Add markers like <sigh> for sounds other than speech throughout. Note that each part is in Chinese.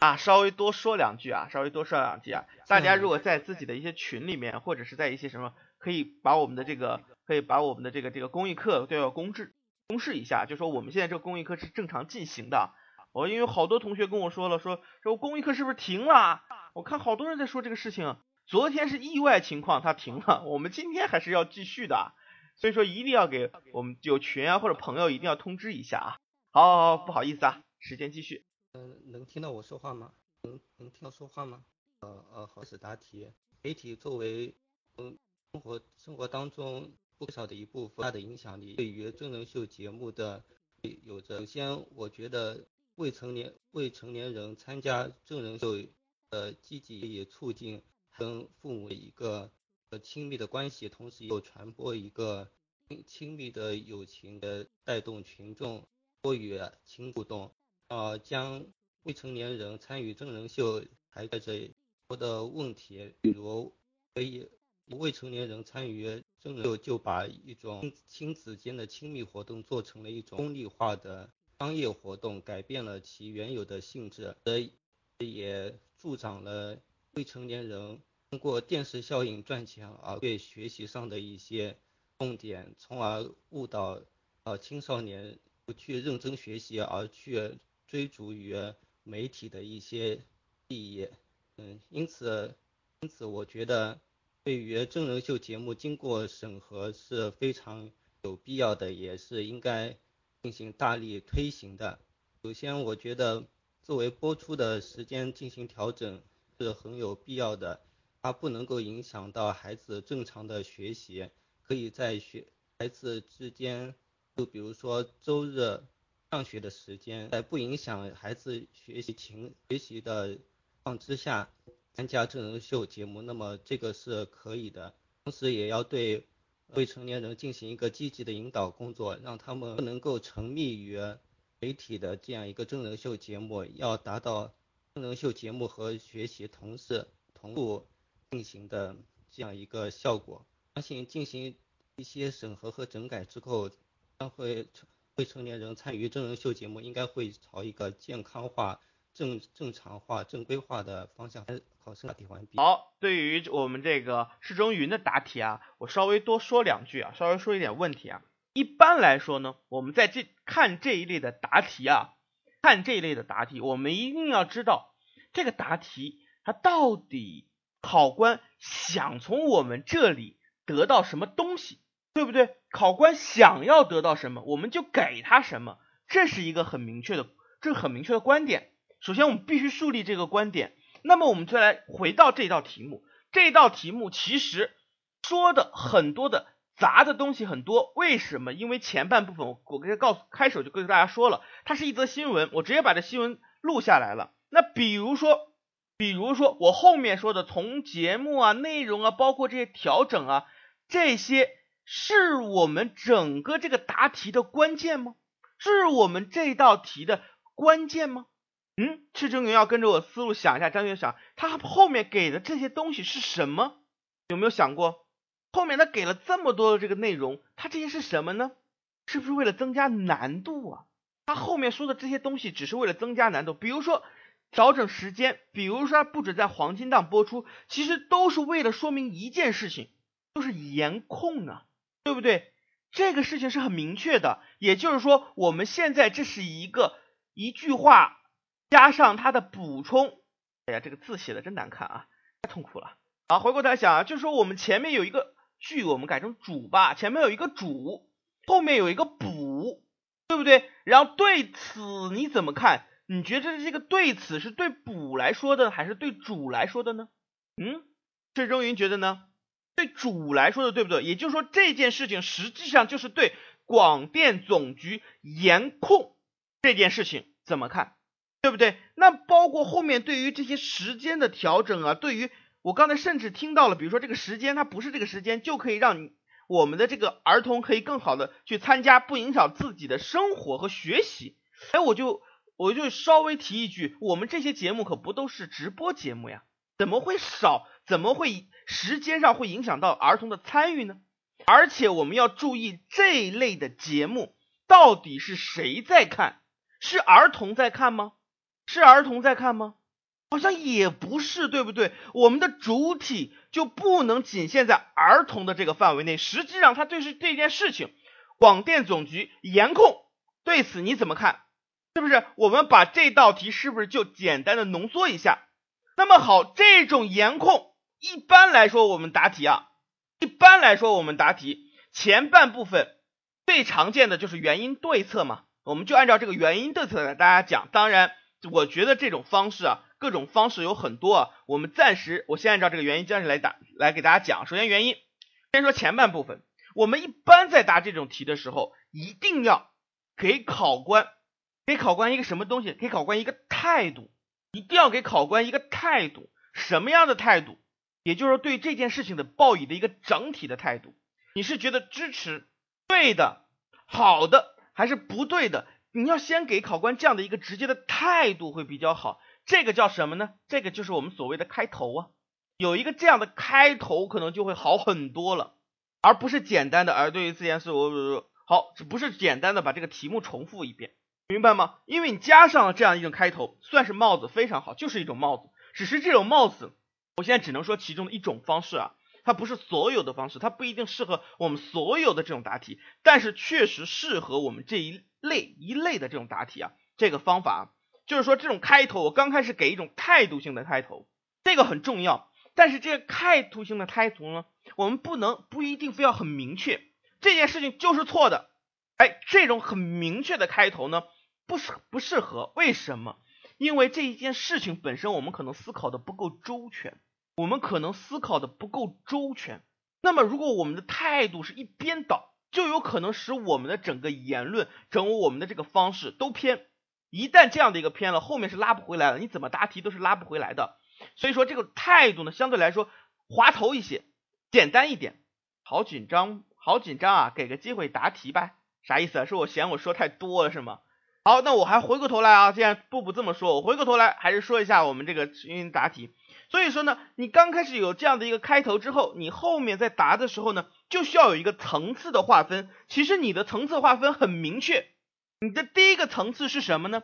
啊，稍微多说两句啊，稍微多说两句啊。大家如果在自己的一些群里面，或者是在一些什么，可以把我们的这个，可以把我们的这个这个公益课都要公示公示一下，就说我们现在这个公益课是正常进行的。我因为好多同学跟我说了，说说公益课是不是停了？我看好多人在说这个事情。昨天是意外情况，它停了。<laughs> 我们今天还是要继续的，所以说一定要给我们有群啊或者朋友一定要通知一下啊。好，好，好，不好意思啊，时间继续。嗯，能听到我说话吗？能能听到说话吗？呃呃，好，是答题。媒体作为嗯生活生活当中不少的一部分，它的影响力对于真人秀节目的有着。首先，我觉得未成年未成年人参加真人秀的积极也促进。跟父母一个呃亲密的关系，同时又传播一个亲密的友情的带动群众多与亲互动，呃，将未成年人参与真人秀还带着多的问题，比如可以未成年人参与真人秀就把一种亲子间的亲密活动做成了一种功利化的商业活动，改变了其原有的性质，而也助长了未成年人。通过电视效应赚钱，而对学习上的一些重点，从而误导呃青少年不去认真学习，而去追逐于媒体的一些利益。嗯，因此，因此我觉得对于真人秀节目经过审核是非常有必要的，也是应该进行大力推行的。首先，我觉得作为播出的时间进行调整是很有必要的。它不能够影响到孩子正常的学习，可以在学孩子之间，就比如说周日上学的时间，在不影响孩子学习情学习的况之下，参加真人秀节目，那么这个是可以的。同时也要对未成年人进行一个积极的引导工作，让他们不能够沉迷于媒体的这样一个真人秀节目，要达到真人秀节目和学习同时同步。进行的这样一个效果，相信进行一些审核和整改之后，将会未成年人参与真人秀节目，应该会朝一个健康化、正正常化、正规化的方向。考生答题完毕。好，对于我们这个市中云的答题啊，我稍微多说两句啊，稍微说一点问题啊。一般来说呢，我们在这看这一类的答题啊，看这一类的答题，我们一定要知道这个答题它到底。考官想从我们这里得到什么东西，对不对？考官想要得到什么，我们就给他什么，这是一个很明确的，这是很明确的观点。首先，我们必须树立这个观点。那么，我们再来回到这道题目。这道题目其实说的很多的杂的东西很多。为什么？因为前半部分我我跟告诉开始就跟大家说了，它是一则新闻，我直接把这新闻录下来了。那比如说。比如说我后面说的从节目啊、内容啊，包括这些调整啊，这些是我们整个这个答题的关键吗？是我们这道题的关键吗？嗯，赤正云要跟着我思路想一下，张学想他后面给的这些东西是什么？有没有想过后面他给了这么多的这个内容，他这些是什么呢？是不是为了增加难度啊？他后面说的这些东西只是为了增加难度，比如说。调整时间，比如说不准在黄金档播出，其实都是为了说明一件事情，就是严控啊，对不对？这个事情是很明确的，也就是说，我们现在这是一个一句话加上它的补充。哎呀，这个字写的真难看啊，太痛苦了。好，回过头来想啊，就是说我们前面有一个句，我们改成主吧，前面有一个主，后面有一个补，对不对？然后对此你怎么看？你觉得这个对此是对补来说的，还是对主来说的呢？嗯，这周云觉得呢？对主来说的，对不对？也就是说，这件事情实际上就是对广电总局严控这件事情怎么看，对不对？那包括后面对于这些时间的调整啊，对于我刚才甚至听到了，比如说这个时间它不是这个时间，就可以让我们的这个儿童可以更好的去参加，不影响自己的生活和学习。哎，我就。我就稍微提一句，我们这些节目可不都是直播节目呀？怎么会少？怎么会时间上会影响到儿童的参与呢？而且我们要注意这一类的节目到底是谁在看？是儿童在看吗？是儿童在看吗？好像也不是，对不对？我们的主体就不能仅限在儿童的这个范围内。实际上，它对是这件事情，广电总局严控，对此你怎么看？是不是？我们把这道题是不是就简单的浓缩一下？那么好，这种严控，一般来说我们答题啊，一般来说我们答题前半部分最常见的就是原因对策嘛，我们就按照这个原因对策来大家讲。当然，我觉得这种方式啊。各种方式有很多啊，我们暂时我先按照这个原因暂时来答来给大家讲。首先原因，先说前半部分，我们一般在答这种题的时候，一定要给考官给考官一个什么东西？给考官一个态度，一定要给考官一个态度，什么样的态度？也就是说对这件事情的报以的一个整体的态度，你是觉得支持对的、好的，还是不对的？你要先给考官这样的一个直接的态度会比较好。这个叫什么呢？这个就是我们所谓的开头啊，有一个这样的开头，可能就会好很多了，而不是简单的。而对于这件事，我好，不是简单的把这个题目重复一遍，明白吗？因为你加上了这样一种开头，算是帽子非常好，就是一种帽子。只是这种帽子，我现在只能说其中的一种方式啊，它不是所有的方式，它不一定适合我们所有的这种答题，但是确实适合我们这一类一类的这种答题啊，这个方法。就是说，这种开头，我刚开始给一种态度性的开头，这个很重要。但是这个态度性的开头呢，我们不能不一定非要很明确，这件事情就是错的。哎，这种很明确的开头呢，不适不适合。为什么？因为这一件事情本身，我们可能思考的不够周全，我们可能思考的不够周全。那么，如果我们的态度是一边倒，就有可能使我们的整个言论，整我们的这个方式都偏。一旦这样的一个偏了，后面是拉不回来了。你怎么答题都是拉不回来的。所以说这个态度呢，相对来说滑头一些，简单一点。好紧张，好紧张啊！给个机会答题呗，啥意思？是我嫌我说太多了是吗？好，那我还回过头来啊，既然布布这么说，我回过头来还是说一下我们这个运营答题。所以说呢，你刚开始有这样的一个开头之后，你后面在答的时候呢，就需要有一个层次的划分。其实你的层次划分很明确。你的第一个层次是什么呢？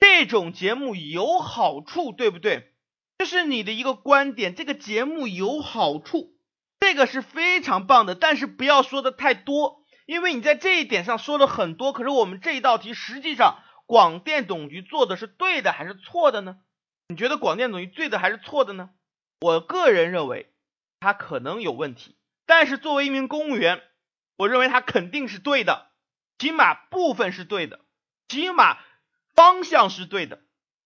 这种节目有好处，对不对？这是你的一个观点。这个节目有好处，这个是非常棒的。但是不要说的太多，因为你在这一点上说了很多。可是我们这一道题实际上，广电总局做的是对的还是错的呢？你觉得广电总局对的还是错的呢？我个人认为他可能有问题，但是作为一名公务员，我认为他肯定是对的。起码部分是对的，起码方向是对的，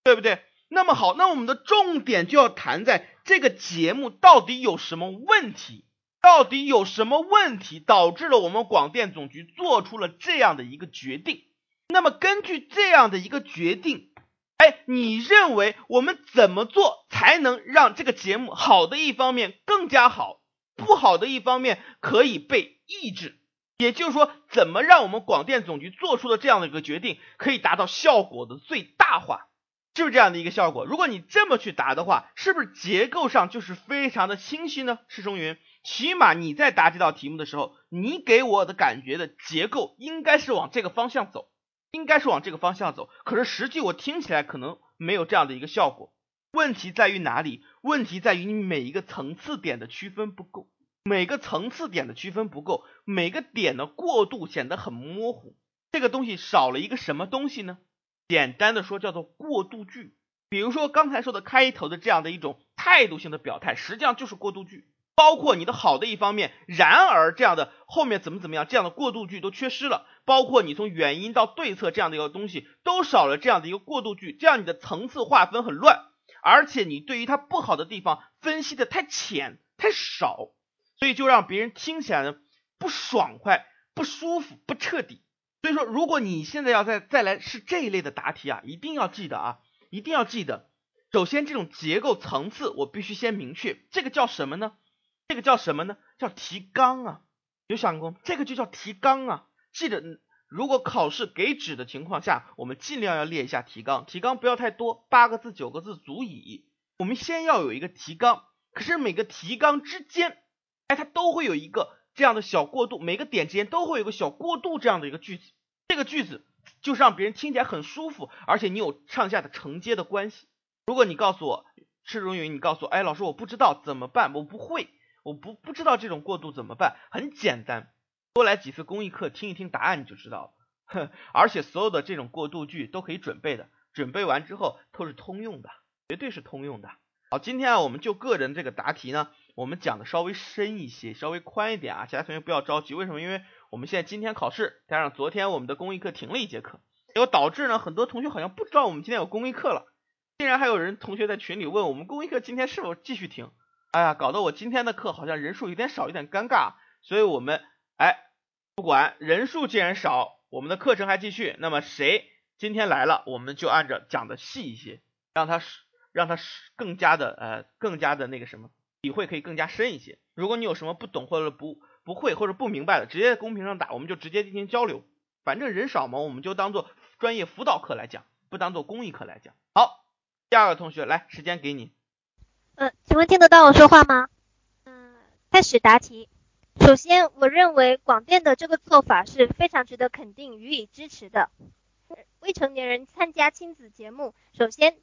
对不对？那么好，那我们的重点就要谈在这个节目到底有什么问题？到底有什么问题导致了我们广电总局做出了这样的一个决定？那么根据这样的一个决定，哎，你认为我们怎么做才能让这个节目好的一方面更加好，不好的一方面可以被抑制？也就是说，怎么让我们广电总局做出的这样的一个决定，可以达到效果的最大化，就是这样的一个效果。如果你这么去答的话，是不是结构上就是非常的清晰呢？施中云，起码你在答这道题目的时候，你给我的感觉的结构应该是往这个方向走，应该是往这个方向走。可是实际我听起来可能没有这样的一个效果。问题在于哪里？问题在于你每一个层次点的区分不够。每个层次点的区分不够，每个点的过渡显得很模糊。这个东西少了一个什么东西呢？简单的说叫做过渡句。比如说刚才说的开头的这样的一种态度性的表态，实际上就是过渡句。包括你的好的一方面，然而这样的后面怎么怎么样这样的过渡句都缺失了。包括你从原因到对策这样的一个东西都少了这样的一个过渡句，这样你的层次划分很乱，而且你对于它不好的地方分析的太浅太少。所以就让别人听起来呢不爽快、不舒服、不彻底。所以说，如果你现在要再再来是这一类的答题啊，一定要记得啊，一定要记得，首先这种结构层次我必须先明确，这个叫什么呢？这个叫什么呢？叫提纲啊。有想过吗这个就叫提纲啊。记得，如果考试给纸的情况下，我们尽量要列一下提纲，提纲不要太多，八个字、九个字足矣。我们先要有一个提纲，可是每个提纲之间。哎，它都会有一个这样的小过渡，每个点之间都会有个小过渡这样的一个句子，这个句子就是让别人听起来很舒服，而且你有上下的承接的关系。如果你告诉我赤中云，你告诉我，哎，老师我不知道怎么办，我不会，我不不知道这种过渡怎么办？很简单，多来几次公益课，听一听答案你就知道了。哼，而且所有的这种过渡句都可以准备的，准备完之后都是通用的，绝对是通用的。好，今天啊，我们就个人这个答题呢，我们讲的稍微深一些，稍微宽一点啊，其他同学不要着急。为什么？因为我们现在今天考试，加上昨天我们的公益课停了一节课，结果导致呢，很多同学好像不知道我们今天有公益课了。竟然还有人同学在群里问我们公益课今天是否继续停？哎呀，搞得我今天的课好像人数有点少，有点尴尬。所以我们哎，不管人数既然少，我们的课程还继续。那么谁今天来了，我们就按照讲的细一些，让他让他更加的呃更加的那个什么体会可以更加深一些。如果你有什么不懂或者不不会或者不明白的，直接在公屏上打，我们就直接进行交流。反正人少嘛，我们就当做专业辅导课来讲，不当做公益课来讲。好。第二个同学来，时间给你。嗯，请问听得到我说话吗？嗯，开始答题。首先，我认为广电的这个做法是非常值得肯定、予以支持的。未成年人参加亲子节目，首先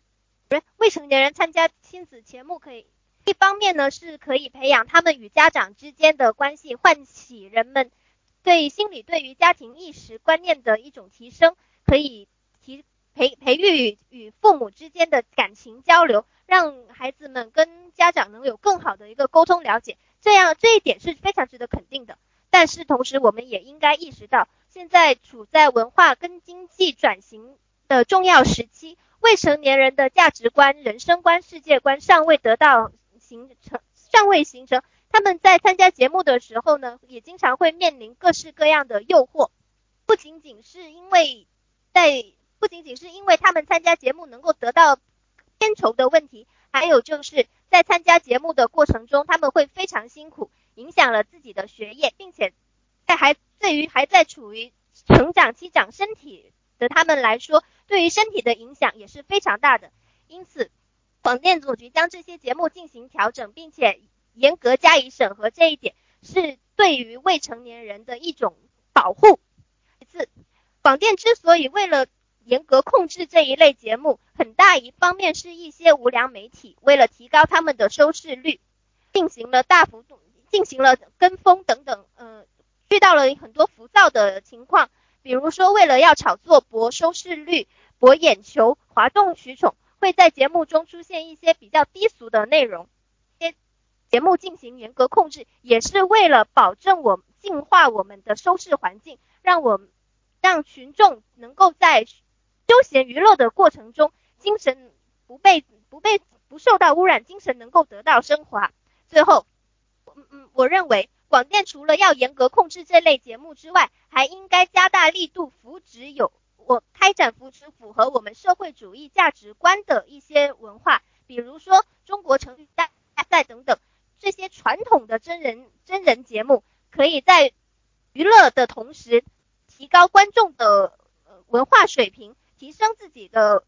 不是未成年人参加亲子节目可以，一方面呢是可以培养他们与家长之间的关系，唤起人们对心理对于家庭意识观念的一种提升，可以提。培培育与父母之间的感情交流，让孩子们跟家长能有更好的一个沟通了解，这样这一点是非常值得肯定的。但是同时，我们也应该意识到，现在处在文化跟经济转型的重要时期，未成年人的价值观、人生观、世界观尚未得到形成，尚未形成。他们在参加节目的时候呢，也经常会面临各式各样的诱惑，不仅仅是因为在不仅仅是因为他们参加节目能够得到片酬的问题，还有就是在参加节目的过程中，他们会非常辛苦，影响了自己的学业，并且在还对于还在处于成长期长身体的他们来说，对于身体的影响也是非常大的。因此，广电总局将这些节目进行调整，并且严格加以审核，这一点是对于未成年人的一种保护。其次，广电之所以为了严格控制这一类节目，很大一方面是一些无良媒体为了提高他们的收视率，进行了大幅度进行了跟风等等，呃，遇到了很多浮躁的情况。比如说，为了要炒作博收视率、博眼球、哗众取宠，会在节目中出现一些比较低俗的内容。些节目进行严格控制，也是为了保证我净化我们的收视环境，让我让群众能够在。休闲娱乐的过程中，精神不被不被不受到污染，精神能够得到升华。最后，嗯嗯，我认为广电除了要严格控制这类节目之外，还应该加大力度扶植有我开展扶持符合我们社会主义价值观的一些文化，比如说中国成语大赛等等这些传统的真人真人节目，可以在娱乐的同时提高观众的文化水平。提升自己的，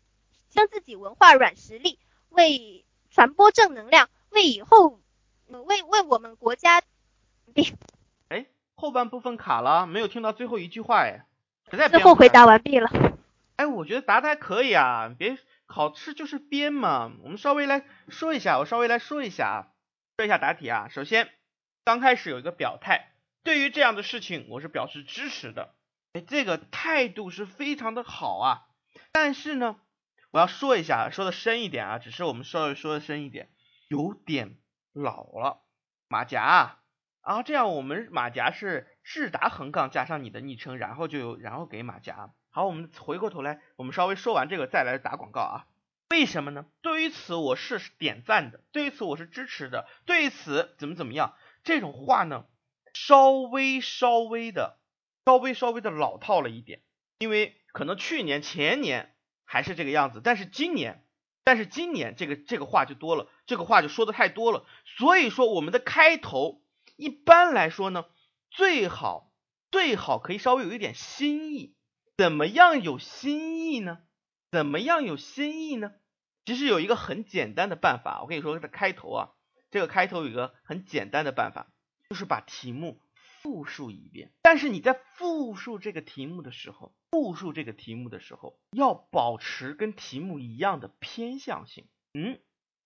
提升自己文化软实力，为传播正能量，为以后，为为我们国家。<laughs> 哎，后半部分卡了，没有听到最后一句话哎。最后回答完毕了。哎，我觉得答的还可以啊，别考试就是编嘛。我们稍微来说一下，我稍微来说一下啊，说一下答题啊。首先，刚开始有一个表态，对于这样的事情，我是表示支持的。哎，这个态度是非常的好啊。但是呢，我要说一下，说的深一点啊，只是我们稍微说的深一点，有点老了。马甲，然后这样我们马甲是智达横杠加上你的昵称，然后就有，然后给马甲。好，我们回过头来，我们稍微说完这个再来打广告啊。为什么呢？对于此我是点赞的，对于此我是支持的，对于此怎么怎么样，这种话呢，稍微稍微的，稍微稍微的老套了一点，因为。可能去年前年还是这个样子，但是今年，但是今年这个这个话就多了，这个话就说的太多了。所以说我们的开头一般来说呢，最好最好可以稍微有一点新意。怎么样有新意呢？怎么样有新意呢？其实有一个很简单的办法，我跟你说，在开头啊，这个开头有一个很简单的办法，就是把题目。复述一遍，但是你在复述这个题目的时候，复述这个题目的时候，要保持跟题目一样的偏向性，嗯，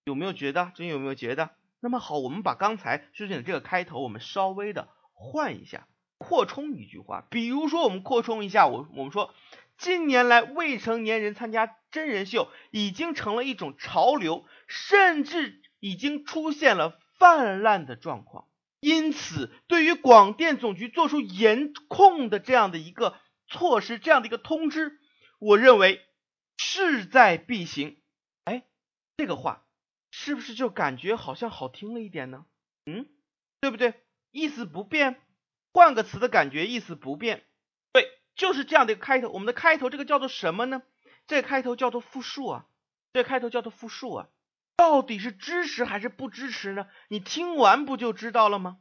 有没有觉得？真有没有觉得？那么好，我们把刚才书卷的这个开头，我们稍微的换一下，扩充一句话。比如说，我们扩充一下，我我们说，近年来未成年人参加真人秀已经成了一种潮流，甚至已经出现了泛滥的状况。因此，对于广电总局做出严控的这样的一个措施，这样的一个通知，我认为势在必行。哎，这个话是不是就感觉好像好听了一点呢？嗯，对不对？意思不变，换个词的感觉意思不变。对，就是这样的一个开头。我们的开头这个叫做什么呢？这开头叫做复述啊，这开头叫做复述啊。到底是支持还是不支持呢？你听完不就知道了吗？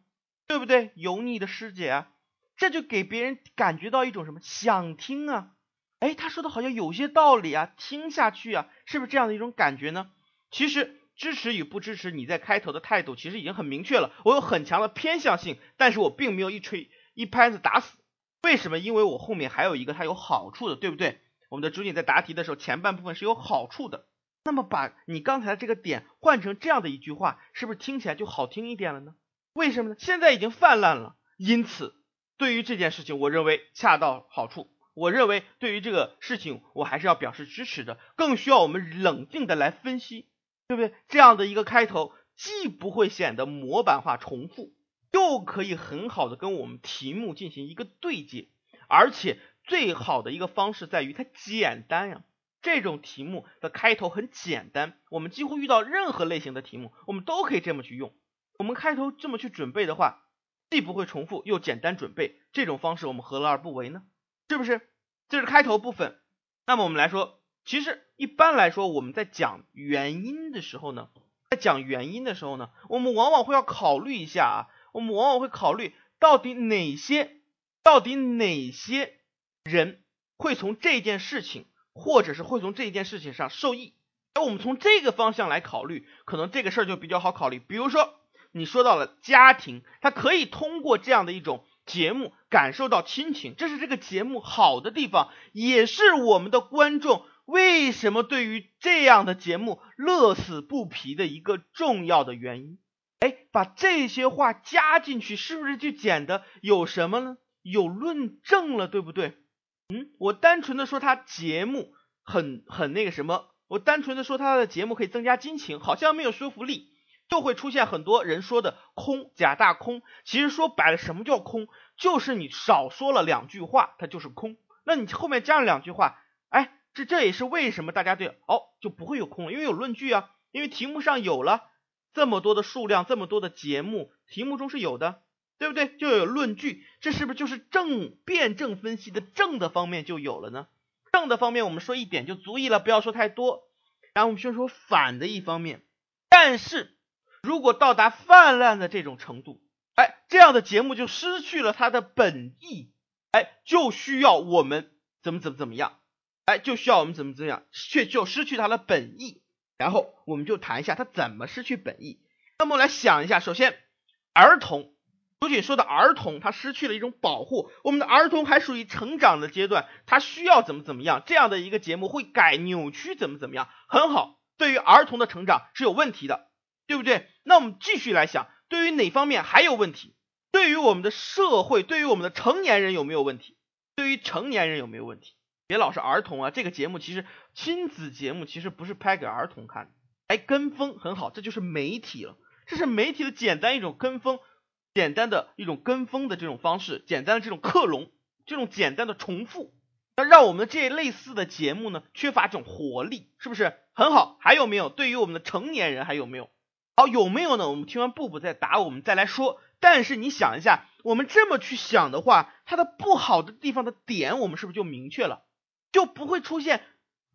对不对？油腻的师姐啊，这就给别人感觉到一种什么想听啊？哎，他说的好像有些道理啊，听下去啊，是不是这样的一种感觉呢？其实支持与不支持，你在开头的态度其实已经很明确了。我有很强的偏向性，但是我并没有一锤一拍子打死。为什么？因为我后面还有一个它有好处的，对不对？我们的主景在答题的时候，前半部分是有好处的。那么把你刚才这个点换成这样的一句话，是不是听起来就好听一点了呢？为什么呢？现在已经泛滥了，因此对于这件事情，我认为恰到好处。我认为对于这个事情，我还是要表示支持的。更需要我们冷静的来分析，对不对？这样的一个开头，既不会显得模板化重复，又可以很好的跟我们题目进行一个对接，而且最好的一个方式在于它简单呀。这种题目的开头很简单，我们几乎遇到任何类型的题目，我们都可以这么去用。我们开头这么去准备的话，既不会重复，又简单准备，这种方式我们何乐而不为呢？是不是？这是开头部分。那么我们来说，其实一般来说，我们在讲原因的时候呢，在讲原因的时候呢，我们往往会要考虑一下啊，我们往往会考虑到底哪些，到底哪些人会从这件事情。或者是会从这件事情上受益，而我们从这个方向来考虑，可能这个事儿就比较好考虑。比如说，你说到了家庭，他可以通过这样的一种节目感受到亲情，这是这个节目好的地方，也是我们的观众为什么对于这样的节目乐此不疲的一个重要的原因。哎，把这些话加进去，是不是就显得有什么呢？有论证了，对不对？嗯，我单纯的说他节目很很那个什么，我单纯的说他的节目可以增加激情，好像没有说服力，就会出现很多人说的空假大空。其实说白了，什么叫空？就是你少说了两句话，它就是空。那你后面加了两句话，哎，这这也是为什么大家对哦就不会有空了，因为有论据啊，因为题目上有了这么多的数量，这么多的节目，题目中是有的。对不对？就有论据，这是不是就是正辩证分析的正的方面就有了呢？正的方面我们说一点就足以了，不要说太多。然后我们先说反的一方面，但是如果到达泛滥的这种程度，哎，这样的节目就失去了它的本意，哎，就需要我们怎么怎么怎么样，哎，就需要我们怎么怎么样，却就失去它的本意。然后我们就谈一下它怎么失去本意。那么来想一下，首先儿童。不仅说的儿童，他失去了一种保护。我们的儿童还属于成长的阶段，他需要怎么怎么样？这样的一个节目会改扭曲怎么怎么样？很好，对于儿童的成长是有问题的，对不对？那我们继续来想，对于哪方面还有问题？对于我们的社会，对于我们的成年人有没有问题？对于成年人有没有问题？别老是儿童啊！这个节目其实亲子节目其实不是拍给儿童看的。哎，跟风很好，这就是媒体了，这是媒体的简单一种跟风。简单的一种跟风的这种方式，简单的这种克隆，这种简单的重复，那让我们这类似的节目呢，缺乏这种活力，是不是很好？还有没有？对于我们的成年人还有没有？好，有没有呢？我们听完布布再答，我们再来说。但是你想一下，我们这么去想的话，它的不好的地方的点，我们是不是就明确了？就不会出现。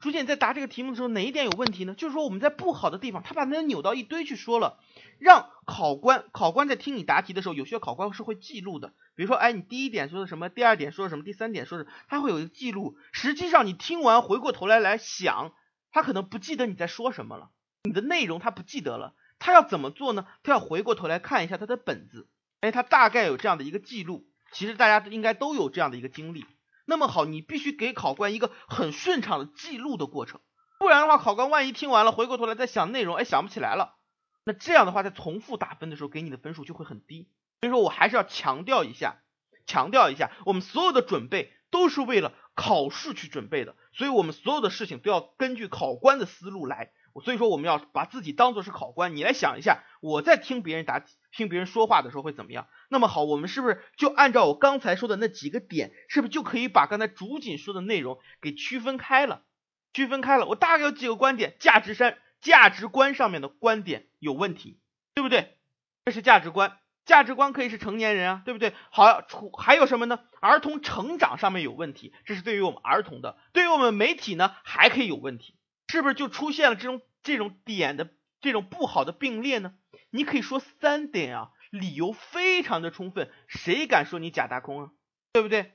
朱建在答这个题目的时候，哪一点有问题呢？就是说我们在不好的地方，他把那扭到一堆去说了，让考官考官在听你答题的时候，有些考官是会记录的。比如说，哎，你第一点说的什么，第二点说的什么，第三点说的，他会有一个记录。实际上你听完回过头来来想，他可能不记得你在说什么了，你的内容他不记得了。他要怎么做呢？他要回过头来看一下他的本子，哎，他大概有这样的一个记录。其实大家应该都有这样的一个经历。那么好，你必须给考官一个很顺畅的记录的过程，不然的话，考官万一听完了，回过头来再想内容，哎，想不起来了，那这样的话，在重复打分的时候，给你的分数就会很低。所以说我还是要强调一下，强调一下，我们所有的准备都是为了考试去准备的，所以我们所有的事情都要根据考官的思路来。所以说我们要把自己当做是考官，你来想一下，我在听别人答题、听别人说话的时候会怎么样？那么好，我们是不是就按照我刚才说的那几个点，是不是就可以把刚才主锦说的内容给区分开了？区分开了，我大概有几个观点，价值上价值观上面的观点有问题，对不对？这是价值观，价值观可以是成年人啊，对不对？好，还有什么呢？儿童成长上面有问题，这是对于我们儿童的，对于我们媒体呢，还可以有问题。是不是就出现了这种这种点的这种不好的并列呢？你可以说三点啊，理由非常的充分，谁敢说你假大空啊？对不对？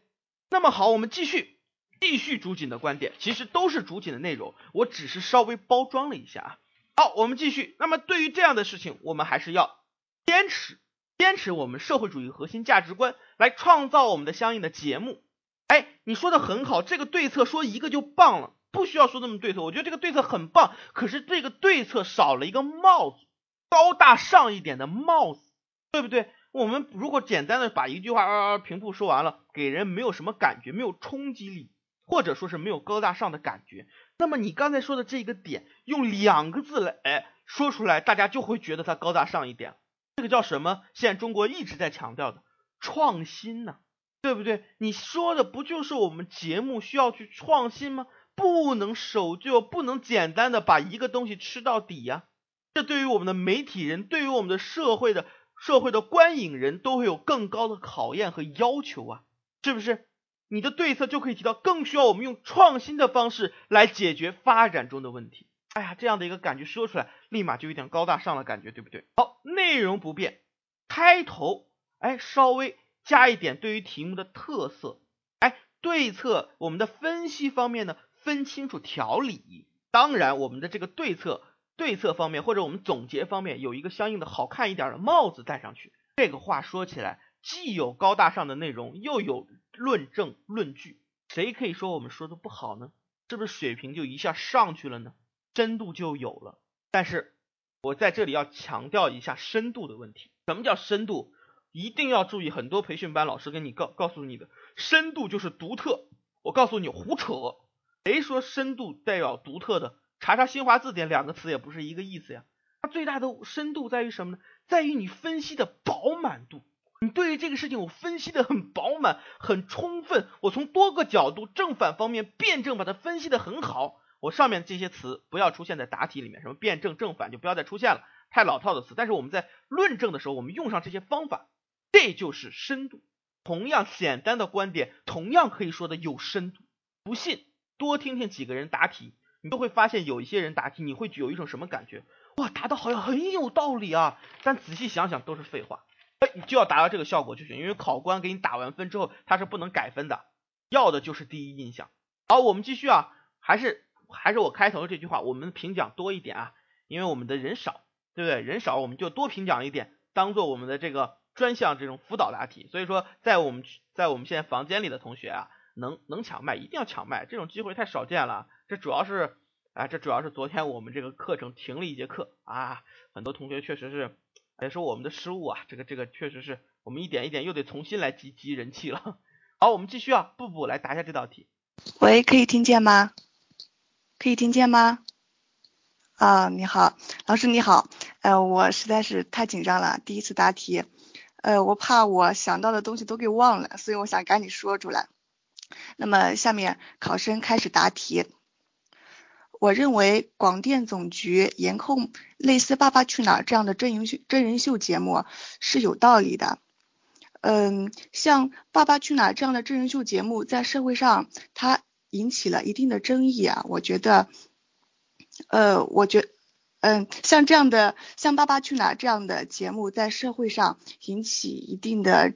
那么好，我们继续继续主锦的观点，其实都是主锦的内容，我只是稍微包装了一下啊。好，我们继续。那么对于这样的事情，我们还是要坚持坚持我们社会主义核心价值观，来创造我们的相应的节目。哎，你说的很好，这个对策说一个就棒了。不需要说那么对策，我觉得这个对策很棒，可是这个对策少了一个帽子，高大上一点的帽子，对不对？我们如果简单的把一句话啊平铺说完了，给人没有什么感觉，没有冲击力，或者说是没有高大上的感觉，那么你刚才说的这个点，用两个字来哎说出来，大家就会觉得它高大上一点。这个叫什么？现在中国一直在强调的创新呢，对不对？你说的不就是我们节目需要去创新吗？不能守旧，不能简单的把一个东西吃到底呀！这对于我们的媒体人，对于我们的社会的社会的观影人都会有更高的考验和要求啊，是不是？你的对策就可以提到，更需要我们用创新的方式来解决发展中的问题。哎呀，这样的一个感觉说出来，立马就有点高大上的感觉，对不对？好，内容不变，开头哎稍微加一点对于题目的特色，哎，对策我们的分析方面呢？分清楚条理，当然我们的这个对策对策方面或者我们总结方面有一个相应的好看一点的帽子戴上去。这个话说起来，既有高大上的内容，又有论证论据，谁可以说我们说的不好呢？是不是水平就一下上去了呢？深度就有了。但是我在这里要强调一下深度的问题。什么叫深度？一定要注意，很多培训班老师跟你告告诉你的深度就是独特，我告诉你胡扯。谁说深度代表独特的？查查新华字典，两个词也不是一个意思呀。它最大的深度在于什么呢？在于你分析的饱满度。你对于这个事情，我分析的很饱满、很充分，我从多个角度、正反方面辩证把它分析的很好。我上面这些词不要出现在答题里面，什么辩证、正反就不要再出现了，太老套的词。但是我们在论证的时候，我们用上这些方法，这就是深度。同样简单的观点，同样可以说的有深度。不信？多听听几个人答题，你都会发现有一些人答题，你会有一种什么感觉？哇，答的好像很有道理啊！但仔细想想都是废话。哎，你就要达到这个效果就行，因为考官给你打完分之后，他是不能改分的，要的就是第一印象。好，我们继续啊，还是还是我开头的这句话，我们评奖多一点啊，因为我们的人少，对不对？人少我们就多评奖一点，当做我们的这个专项这种辅导答题。所以说，在我们在我们现在房间里的同学啊。能能抢麦，一定要抢麦，这种机会太少见了。这主要是，啊，这主要是昨天我们这个课程停了一节课啊，很多同学确实是，也是我们的失误啊。这个这个确实是我们一点一点又得重新来积积人气了。好，我们继续啊，布布来答一下这道题。喂，可以听见吗？可以听见吗？啊，你好，老师你好，呃，我实在是太紧张了，第一次答题，呃，我怕我想到的东西都给忘了，所以我想赶紧说出来。那么下面考生开始答题。我认为广电总局严控类似《爸爸去哪儿》这样的真人秀真人秀节目是有道理的。嗯，像《爸爸去哪儿》这样的真人秀节目在社会上它引起了一定的争议啊。我觉得，呃，我觉，嗯，像这样的像《爸爸去哪儿》这样的节目在社会上引起一定的。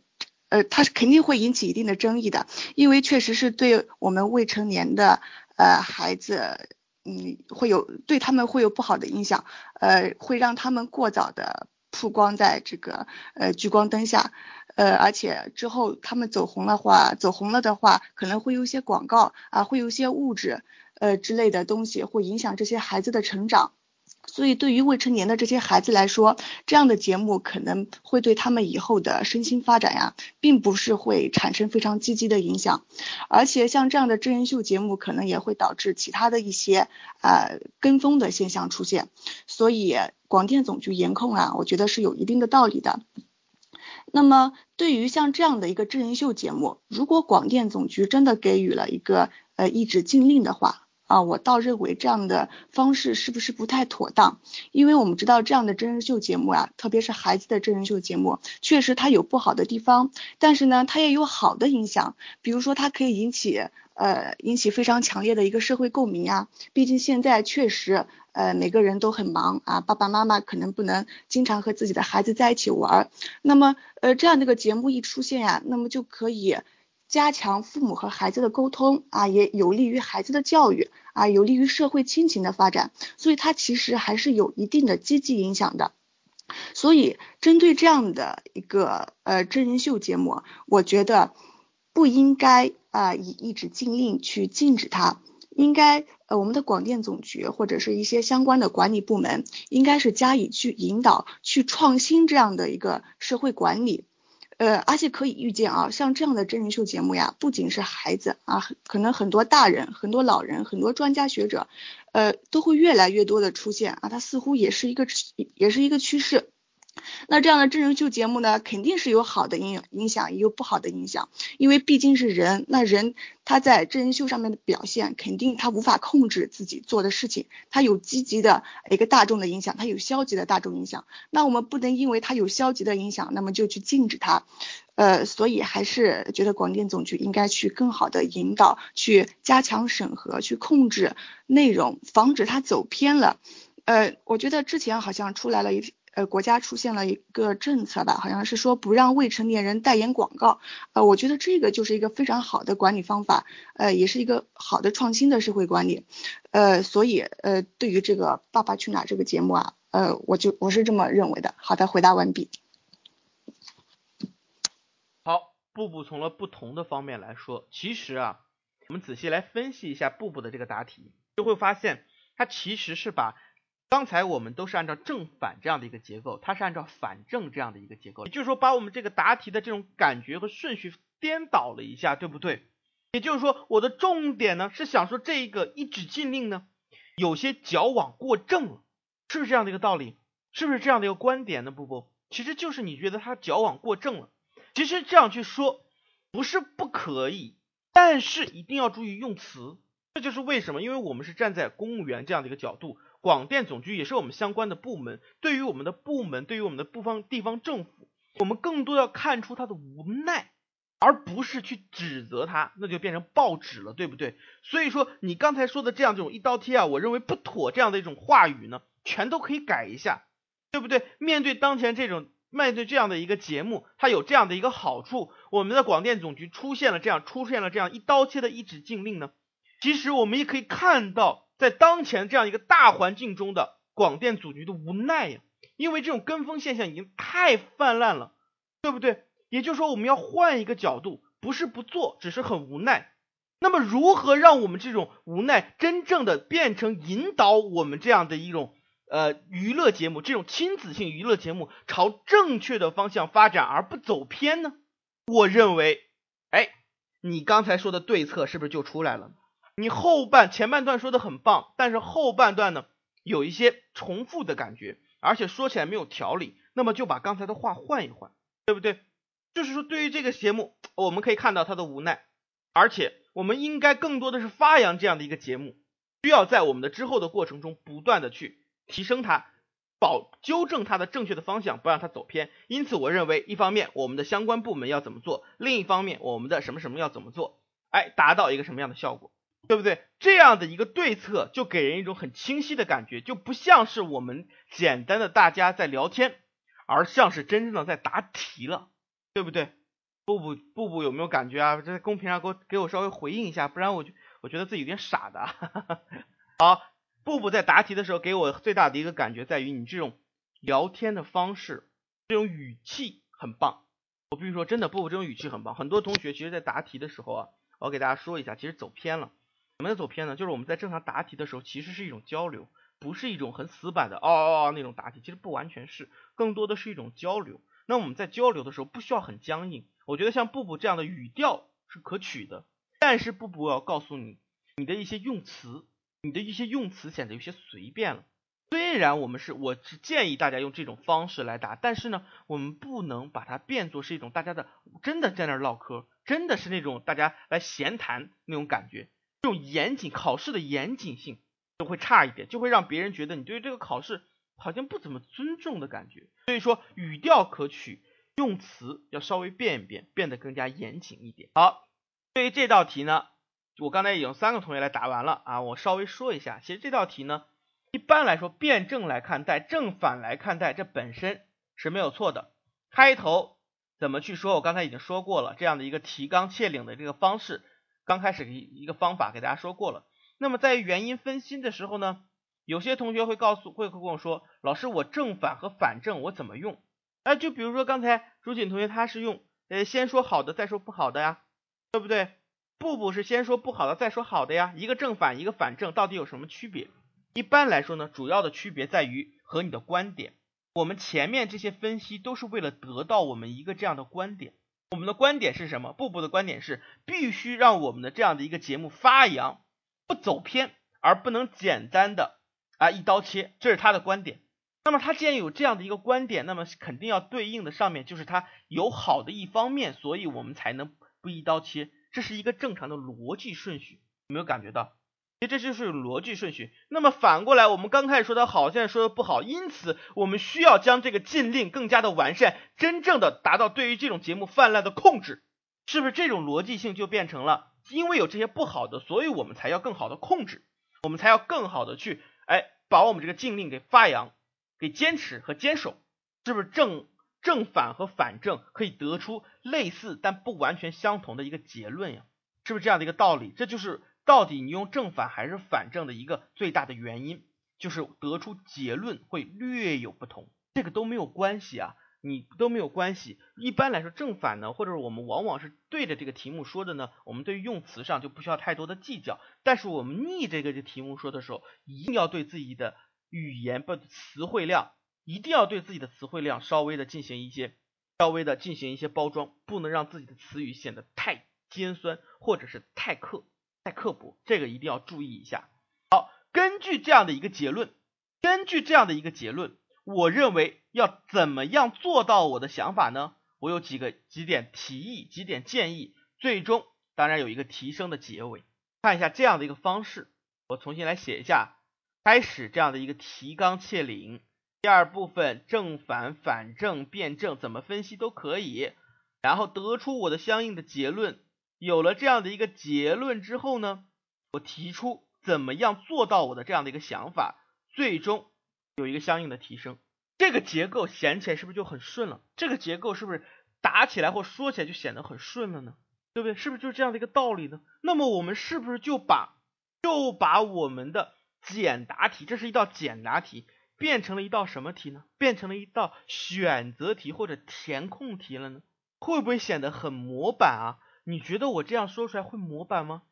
呃，它是肯定会引起一定的争议的，因为确实是对我们未成年的呃孩子，嗯，会有对他们会有不好的影响，呃，会让他们过早的曝光在这个呃聚光灯下，呃，而且之后他们走红的话，走红了的话，可能会有一些广告啊，会有一些物质，呃之类的东西，会影响这些孩子的成长。所以，对于未成年的这些孩子来说，这样的节目可能会对他们以后的身心发展呀，并不是会产生非常积极的影响。而且，像这样的真人秀节目，可能也会导致其他的一些呃跟风的现象出现。所以，广电总局严控啊，我觉得是有一定的道理的。那么，对于像这样的一个真人秀节目，如果广电总局真的给予了一个呃一纸禁令的话，啊，我倒认为这样的方式是不是不太妥当？因为我们知道这样的真人秀节目啊，特别是孩子的真人秀节目，确实它有不好的地方，但是呢，它也有好的影响。比如说，它可以引起呃引起非常强烈的一个社会共鸣啊。毕竟现在确实呃每个人都很忙啊，爸爸妈妈可能不能经常和自己的孩子在一起玩。那么呃这样的一个节目一出现呀，那么就可以。加强父母和孩子的沟通啊，也有利于孩子的教育啊，有利于社会亲情的发展，所以它其实还是有一定的积极影响的。所以针对这样的一个呃真人秀节目，我觉得不应该啊以一纸禁令去禁止它，应该呃我们的广电总局或者是一些相关的管理部门，应该是加以去引导、去创新这样的一个社会管理。呃，而且可以预见啊，像这样的真人秀节目呀，不仅是孩子啊，可能很多大人、很多老人、很多专家学者，呃，都会越来越多的出现啊，它似乎也是一个也是一个趋势。那这样的真人秀节目呢，肯定是有好的影影响，也有不好的影响，因为毕竟是人，那人他在真人秀上面的表现，肯定他无法控制自己做的事情，他有积极的一个大众的影响，他有消极的大众影响，那我们不能因为他有消极的影响，那么就去禁止他，呃，所以还是觉得广电总局应该去更好的引导，去加强审核，去控制内容，防止他走偏了，呃，我觉得之前好像出来了一。呃，国家出现了一个政策吧，好像是说不让未成年人代言广告。呃，我觉得这个就是一个非常好的管理方法，呃，也是一个好的创新的社会管理。呃，所以呃，对于这个《爸爸去哪儿》这个节目啊，呃，我就我是这么认为的。好的，回答完毕。好，布布从了不同的方面来说，其实啊，我们仔细来分析一下布布的这个答题，就会发现他其实是把。刚才我们都是按照正反这样的一个结构，它是按照反正这样的一个结构，也就是说把我们这个答题的这种感觉和顺序颠倒了一下，对不对？也就是说我的重点呢是想说这个一纸禁令呢有些矫枉过正了，是不是这样的一个道理？是不是这样的一个观点呢？不不，其实就是你觉得他矫枉过正了。其实这样去说不是不可以，但是一定要注意用词。这就是为什么，因为我们是站在公务员这样的一个角度。广电总局也是我们相关的部门，对于我们的部门，对于我们的部方地方政府，我们更多要看出他的无奈，而不是去指责他，那就变成报纸了，对不对？所以说你刚才说的这样这种一刀切啊，我认为不妥，这样的一种话语呢，全都可以改一下，对不对？面对当前这种面对这样的一个节目，它有这样的一个好处，我们的广电总局出现了这样出现了这样一刀切的一纸禁令呢，其实我们也可以看到。在当前这样一个大环境中的广电总局的无奈呀，因为这种跟风现象已经太泛滥了，对不对？也就是说，我们要换一个角度，不是不做，只是很无奈。那么，如何让我们这种无奈真正的变成引导我们这样的一种呃娱乐节目，这种亲子性娱乐节目朝正确的方向发展而不走偏呢？我认为，哎，你刚才说的对策是不是就出来了？你后半前半段说的很棒，但是后半段呢有一些重复的感觉，而且说起来没有条理，那么就把刚才的话换一换，对不对？就是说对于这个节目，我们可以看到他的无奈，而且我们应该更多的是发扬这样的一个节目，需要在我们的之后的过程中不断的去提升它，保纠正它的正确的方向，不让它走偏。因此，我认为一方面我们的相关部门要怎么做，另一方面我们的什么什么要怎么做，哎，达到一个什么样的效果？对不对？这样的一个对策就给人一种很清晰的感觉，就不像是我们简单的大家在聊天，而像是真正的在答题了，对不对？布布布布有没有感觉啊？在公屏上给我给我稍微回应一下，不然我就我觉得自己有点傻的。<laughs> 好，布布在答题的时候给我最大的一个感觉在于你这种聊天的方式，这种语气很棒。我必须说真的，布布这种语气很棒。很多同学其实在答题的时候啊，我给大家说一下，其实走偏了。怎么在走偏呢？就是我们在正常答题的时候，其实是一种交流，不是一种很死板的哦哦哦那种答题，其实不完全是，更多的是一种交流。那我们在交流的时候，不需要很僵硬。我觉得像布布这样的语调是可取的，但是布布要告诉你，你的一些用词，你的一些用词显得有些随便了。虽然我们是，我是建议大家用这种方式来答，但是呢，我们不能把它变作是一种大家的真的在那唠嗑，真的是那种大家来闲谈那种感觉，这种严谨考试的严谨性就会差一点，就会让别人觉得你对于这个考试好像不怎么尊重的感觉。所以说语调可取，用词要稍微变一变，变得更加严谨一点。好，对于这道题呢，我刚才已经三个同学来答完了啊，我稍微说一下，其实这道题呢。一般来说，辩证来看待，正反来看待，这本身是没有错的。开头怎么去说？我刚才已经说过了，这样的一个提纲挈领的这个方式，刚开始一一个方法给大家说过了。那么在原因分析的时候呢，有些同学会告诉会跟我说，老师，我正反和反正我怎么用？哎，就比如说刚才朱锦同学他是用呃先说好的再说不好的呀，对不对？布布是先说不好的再说好的呀，一个正反一个反正，到底有什么区别？一般来说呢，主要的区别在于和你的观点。我们前面这些分析都是为了得到我们一个这样的观点。我们的观点是什么？步步的观点是必须让我们的这样的一个节目发扬，不走偏，而不能简单的啊一刀切。这是他的观点。那么他既然有这样的一个观点，那么肯定要对应的上面就是他有好的一方面，所以我们才能不一刀切。这是一个正常的逻辑顺序，有没有感觉到？其实这就是逻辑顺序。那么反过来，我们刚开始说的好，现在说的不好，因此我们需要将这个禁令更加的完善，真正的达到对于这种节目泛滥的控制，是不是这种逻辑性就变成了？因为有这些不好的，所以我们才要更好的控制，我们才要更好的去哎把我们这个禁令给发扬、给坚持和坚守，是不是正正反和反正可以得出类似但不完全相同的一个结论呀？是不是这样的一个道理？这就是。到底你用正反还是反正的一个最大的原因，就是得出结论会略有不同，这个都没有关系啊，你都没有关系。一般来说，正反呢，或者我们往往是对着这个题目说的呢，我们对于用词上就不需要太多的计较。但是我们逆这个题目说的时候，一定要对自己的语言不词汇量，一定要对自己的词汇量稍微的进行一些稍微的进行一些包装，不能让自己的词语显得太尖酸或者是太刻。太刻薄，这个一定要注意一下。好，根据这样的一个结论，根据这样的一个结论，我认为要怎么样做到我的想法呢？我有几个几点提议，几点建议，最终当然有一个提升的结尾。看一下这样的一个方式，我重新来写一下，开始这样的一个提纲挈领，第二部分正反、反正、辩证怎么分析都可以，然后得出我的相应的结论。有了这样的一个结论之后呢，我提出怎么样做到我的这样的一个想法，最终有一个相应的提升。这个结构显起来是不是就很顺了？这个结构是不是打起来或说起来就显得很顺了呢？对不对？是不是就是这样的一个道理呢？那么我们是不是就把就把我们的简答题，这是一道简答题，变成了一道什么题呢？变成了一道选择题或者填空题了呢？会不会显得很模板啊？你觉得我这样说出来会模板吗？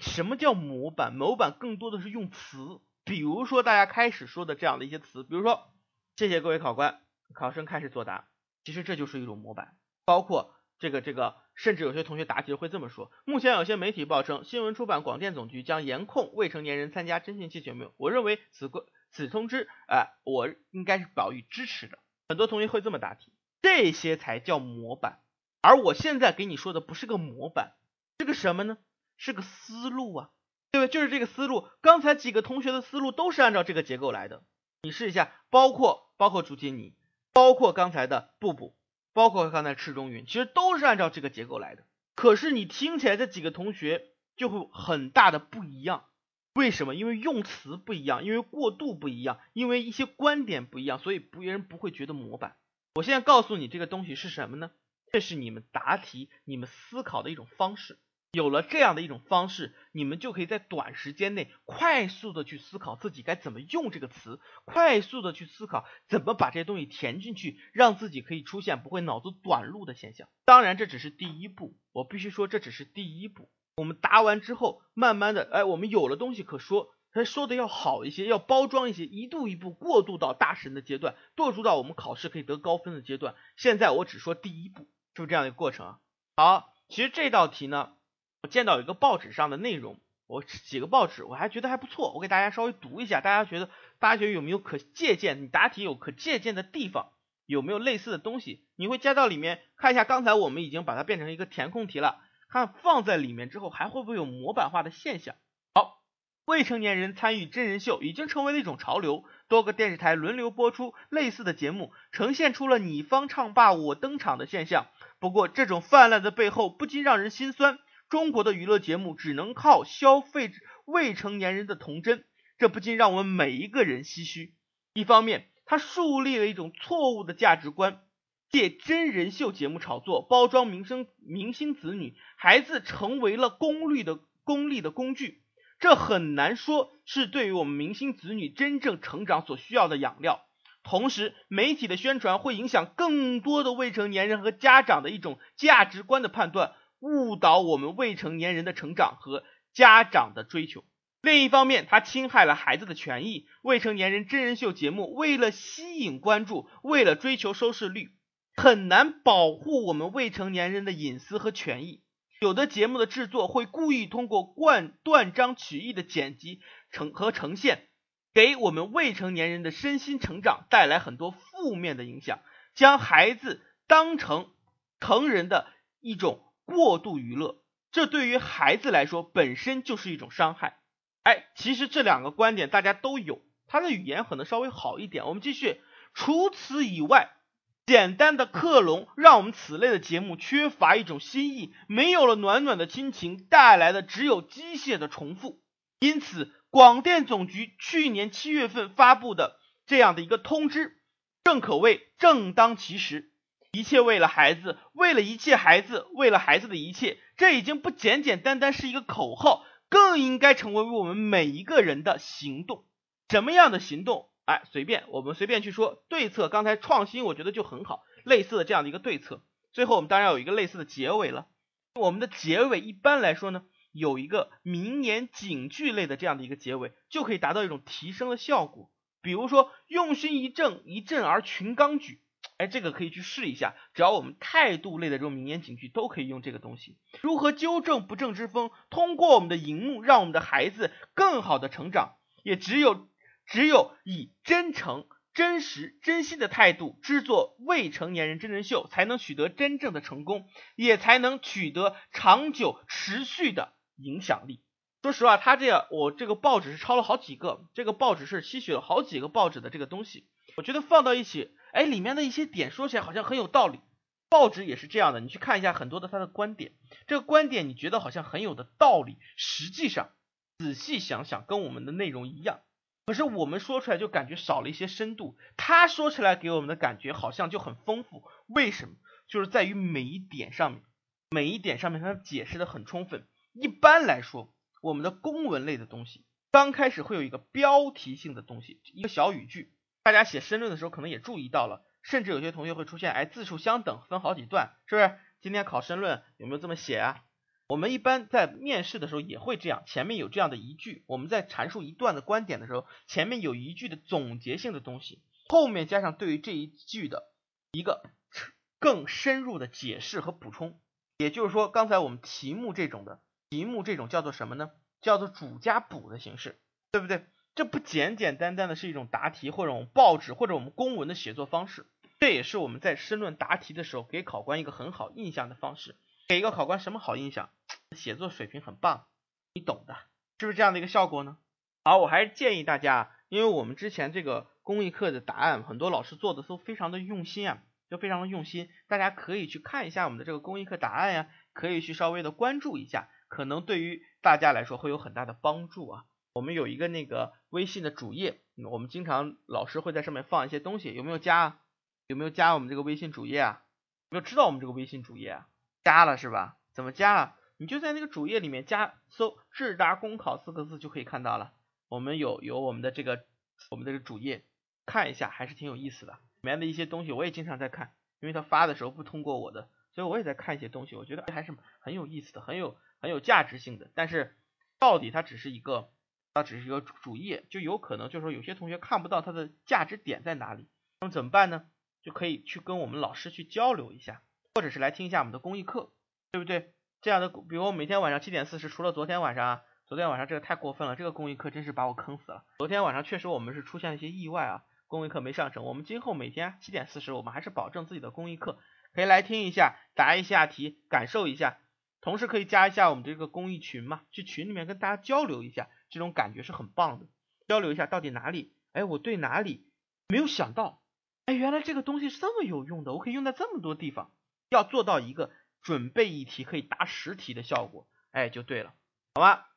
什么叫模板？模板更多的是用词，比如说大家开始说的这样的一些词，比如说谢谢各位考官，考生开始作答，其实这就是一种模板。包括这个这个，甚至有些同学答题会这么说：目前有些媒体报称，新闻出版广电总局将严控未成年人参加征信系节目。我认为此过此通知，哎，我应该是表予支持的。很多同学会这么答题，这些才叫模板。而我现在给你说的不是个模板，是个什么呢？是个思路啊，对不对？就是这个思路。刚才几个同学的思路都是按照这个结构来的，你试一下。包括包括朱杰你，包括刚才的布布，包括刚才赤中云，其实都是按照这个结构来的。可是你听起来这几个同学就会很大的不一样，为什么？因为用词不一样，因为过渡不一样，因为一些观点不一样，所以别人不会觉得模板。我现在告诉你这个东西是什么呢？这是你们答题、你们思考的一种方式。有了这样的一种方式，你们就可以在短时间内快速的去思考自己该怎么用这个词，快速的去思考怎么把这些东西填进去，让自己可以出现不会脑子短路的现象。当然，这只是第一步，我必须说这只是第一步。我们答完之后，慢慢的，哎，我们有了东西可说，他说的要好一些，要包装一些，一步一步过渡到大神的阶段，过渡到我们考试可以得高分的阶段。现在我只说第一步，是不是这样一个过程啊？好，其实这道题呢，我见到有一个报纸上的内容，我几个报纸我还觉得还不错，我给大家稍微读一下，大家觉得大家觉得有没有可借鉴？你答题有可借鉴的地方，有没有类似的东西？你会加到里面看一下。刚才我们已经把它变成一个填空题了。看放在里面之后还会不会有模板化的现象？未成年人参与真人秀已经成为了一种潮流，多个电视台轮流播出类似的节目，呈现出了你方唱罢我登场的现象。不过，这种泛滥的背后不禁让人心酸。中国的娱乐节目只能靠消费未成年人的童真，这不禁让我们每一个人唏嘘。一方面，它树立了一种错误的价值观。借真人秀节目炒作，包装明星明星子女，孩子成为了功利的功利的工具，这很难说是对于我们明星子女真正成长所需要的养料。同时，媒体的宣传会影响更多的未成年人和家长的一种价值观的判断，误导我们未成年人的成长和家长的追求。另一方面，它侵害了孩子的权益。未成年人真人秀节目为了吸引关注，为了追求收视率。很难保护我们未成年人的隐私和权益。有的节目的制作会故意通过断断章取义的剪辑呈和呈现，给我们未成年人的身心成长带来很多负面的影响，将孩子当成成人的一种过度娱乐，这对于孩子来说本身就是一种伤害。哎，其实这两个观点大家都有，他的语言可能稍微好一点。我们继续，除此以外。简单的克隆，让我们此类的节目缺乏一种新意，没有了暖暖的亲情，带来的只有机械的重复。因此，广电总局去年七月份发布的这样的一个通知，正可谓正当其时。一切为了孩子，为了一切孩子，为了孩子的一切，这已经不简简单单是一个口号，更应该成为我们每一个人的行动。什么样的行动？哎，随便我们随便去说对策。刚才创新，我觉得就很好，类似的这样的一个对策。最后我们当然有一个类似的结尾了。我们的结尾一般来说呢，有一个名言警句类的这样的一个结尾，就可以达到一种提升的效果。比如说“用心一正，一正而群刚举”，哎，这个可以去试一下。只要我们态度类的这种名言警句都可以用这个东西。如何纠正不正之风？通过我们的荧幕，让我们的孩子更好的成长。也只有。只有以真诚、真实、真心的态度制作未成年人真人秀，才能取得真正的成功，也才能取得长久持续的影响力。说实话，他这样，我这个报纸是抄了好几个，这个报纸是吸取了好几个报纸的这个东西，我觉得放到一起，哎，里面的一些点说起来好像很有道理。报纸也是这样的，你去看一下很多的他的观点，这个观点你觉得好像很有的道理，实际上仔细想想，跟我们的内容一样。可是我们说出来就感觉少了一些深度，他说出来给我们的感觉好像就很丰富。为什么？就是在于每一点上面，每一点上面他解释的很充分。一般来说，我们的公文类的东西，刚开始会有一个标题性的东西，一个小语句。大家写申论的时候可能也注意到了，甚至有些同学会出现，哎，字数相等，分好几段，是不是？今天考申论有没有这么写啊？我们一般在面试的时候也会这样，前面有这样的一句，我们在阐述一段的观点的时候，前面有一句的总结性的东西，后面加上对于这一句的一个更深入的解释和补充。也就是说，刚才我们题目这种的题目这种叫做什么呢？叫做主加补的形式，对不对？这不简简单单的是一种答题或者我们报纸或者我们公文的写作方式，这也是我们在申论答题的时候给考官一个很好印象的方式。给一个考官什么好印象？写作水平很棒，你懂的，是不是这样的一个效果呢？好，我还是建议大家，因为我们之前这个公益课的答案，很多老师做的都非常的用心啊，就非常的用心，大家可以去看一下我们的这个公益课答案呀，可以去稍微的关注一下，可能对于大家来说会有很大的帮助啊。我们有一个那个微信的主页，我们经常老师会在上面放一些东西，有没有加？有没有加我们这个微信主页啊？有没有知道我们这个微信主页啊？加了是吧？怎么加啊？你就在那个主页里面加搜“智达公考”四个字就可以看到了。我们有有我们的这个我们这个主页，看一下还是挺有意思的。里面的一些东西我也经常在看，因为他发的时候不通过我的，所以我也在看一些东西。我觉得还是很有意思的，很有很有价值性的，但是到底它只是一个，它只是一个主页，就有可能就是说有些同学看不到它的价值点在哪里，那么怎么办呢？就可以去跟我们老师去交流一下，或者是来听一下我们的公益课，对不对？这样的，比如我每天晚上七点四十，除了昨天晚上，昨天晚上这个太过分了，这个公益课真是把我坑死了。昨天晚上确实我们是出现了一些意外啊，公益课没上成。我们今后每天七点四十，我们还是保证自己的公益课，可以来听一下，答一下题，感受一下，同时可以加一下我们这个公益群嘛，去群里面跟大家交流一下，这种感觉是很棒的。交流一下到底哪里，哎，我对哪里没有想到。哎，原来这个东西是这么有用的，我可以用在这么多地方。要做到一个准备一题可以答十题的效果，哎，就对了，好吧？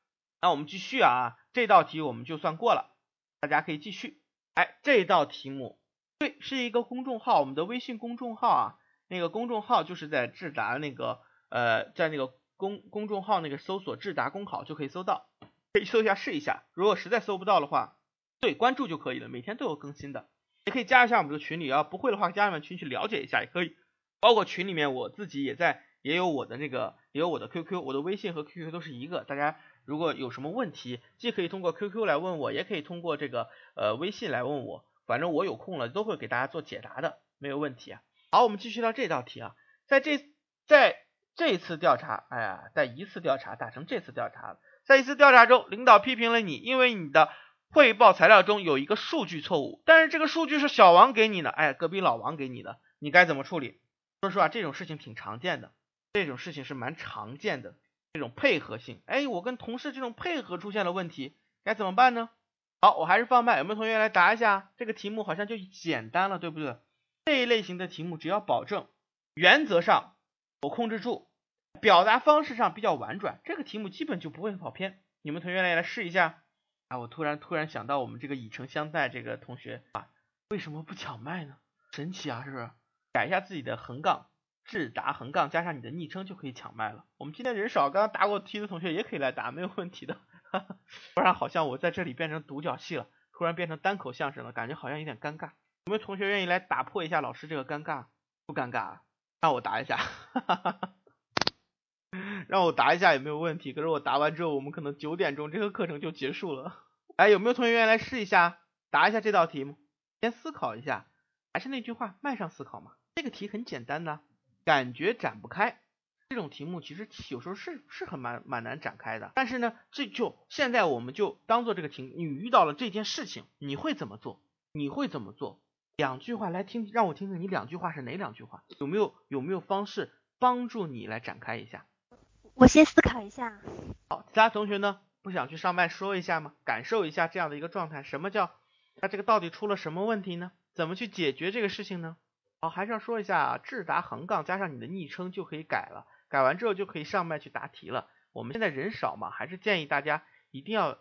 那我们继续啊，这道题我们就算过了，大家可以继续。哎，这道题目对，是一个公众号，我们的微信公众号啊，那个公众号就是在智达那个呃，在那个公公众号那个搜索智达公考就可以搜到，可以搜一下试一下。如果实在搜不到的话，对，关注就可以了，每天都有更新的。也可以加一下我们这个群里啊，不会的话加入群去了解一下也可以。包括群里面我自己也在，也有我的那个，也有我的 QQ，我的微信和 QQ 都是一个。大家如果有什么问题，既可以通过 QQ 来问我，也可以通过这个呃微信来问我。反正我有空了都会给大家做解答的，没有问题啊。好，我们继续到这道题啊，在这在这次调查，哎呀，在一次调查打成这次调查了，在一次调查中，领导批评了你，因为你的。汇报材料中有一个数据错误，但是这个数据是小王给你的，哎，隔壁老王给你的，你该怎么处理？说实话，这种事情挺常见的，这种事情是蛮常见的，这种配合性，哎，我跟同事这种配合出现了问题，该怎么办呢？好，我还是放慢，有没有同学来答一下？这个题目好像就简单了，对不对？这一类型的题目，只要保证原则上我控制住，表达方式上比较婉转，这个题目基本就不会跑偏。你们同学来来试一下。啊，我突然突然想到我们这个以诚相待这个同学啊，为什么不抢麦呢？神奇啊，是不是？改一下自己的横杠智达横杠加上你的昵称就可以抢麦了。我们今天人少，刚刚答过题的同学也可以来答，没有问题的。<laughs> 不然好像我在这里变成独角戏了，突然变成单口相声了，感觉好像有点尴尬。有没有同学愿意来打破一下老师这个尴尬？不尴尬，让我答一下。<laughs> 让我答一下有没有问题？可是我答完之后，我们可能九点钟这个课程就结束了。哎，有没有同学愿意来试一下答一下这道题目？先思考一下。还是那句话，麦上思考嘛。这个题很简单的，感觉展不开。这种题目其实有时候是是很蛮蛮难展开的。但是呢，这就现在我们就当做这个题，你遇到了这件事情，你会怎么做？你会怎么做？两句话来听，让我听听你两句话是哪两句话？有没有有没有方式帮助你来展开一下？我先思考一下。好，其他同学呢？不想去上麦说一下吗？感受一下这样的一个状态，什么叫？那这个到底出了什么问题呢？怎么去解决这个事情呢？好，还是要说一下，智达横杠加上你的昵称就可以改了，改完之后就可以上麦去答题了。我们现在人少嘛，还是建议大家一定要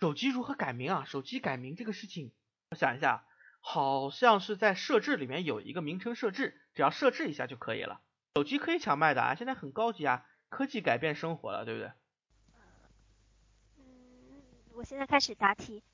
手机如何改名啊？手机改名这个事情，我想一下，好像是在设置里面有一个名称设置，只要设置一下就可以了。手机可以抢麦的啊，现在很高级啊。科技改变生活了，对不对？嗯，我现在开始答题。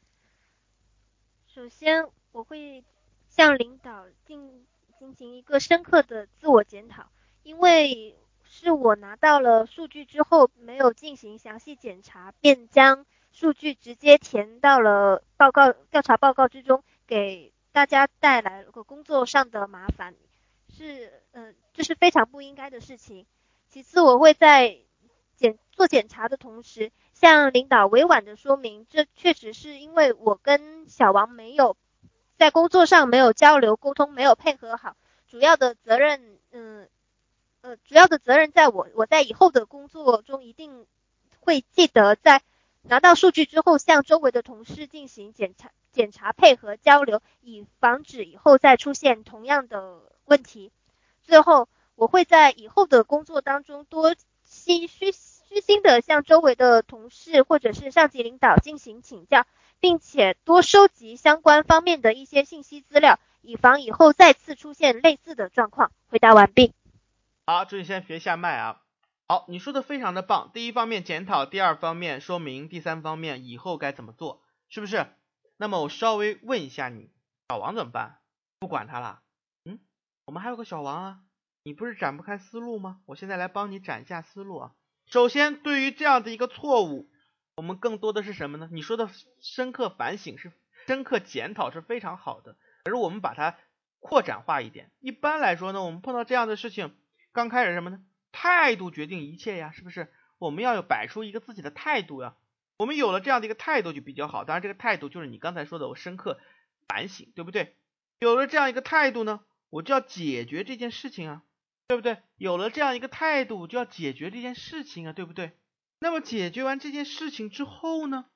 首先，我会向领导进进行一个深刻的自我检讨，因为是我拿到了数据之后没有进行详细检查，便将数据直接填到了报告调查报告之中，给大家带来了个工作上的麻烦，是嗯，这是非常不应该的事情。其次，我会在检做检查的同时，向领导委婉的说明，这确实是因为我跟小王没有在工作上没有交流沟通，没有配合好，主要的责任，嗯，呃，主要的责任在我，我在以后的工作中一定会记得在拿到数据之后，向周围的同事进行检查、检查、配合交流，以防止以后再出现同样的问题。最后。我会在以后的工作当中多虚虚虚心的向周围的同事或者是上级领导进行请教，并且多收集相关方面的一些信息资料，以防以后再次出现类似的状况。回答完毕。好，这里先学下麦啊。好，你说的非常的棒。第一方面检讨，第二方面说明，第三方面以后该怎么做，是不是？那么我稍微问一下你，小王怎么办？不管他了。嗯，我们还有个小王啊。你不是展不开思路吗？我现在来帮你展一下思路啊。首先，对于这样的一个错误，我们更多的是什么呢？你说的深刻反省是深刻检讨是非常好的，可是我们把它扩展化一点。一般来说呢，我们碰到这样的事情，刚开始什么呢？态度决定一切呀，是不是？我们要有摆出一个自己的态度呀。我们有了这样的一个态度就比较好。当然，这个态度就是你刚才说的，我深刻反省，对不对？有了这样一个态度呢，我就要解决这件事情啊，对不对？有了这样一个态度，就要解决这件事情啊，对不对？那么解决完这件事情之后呢，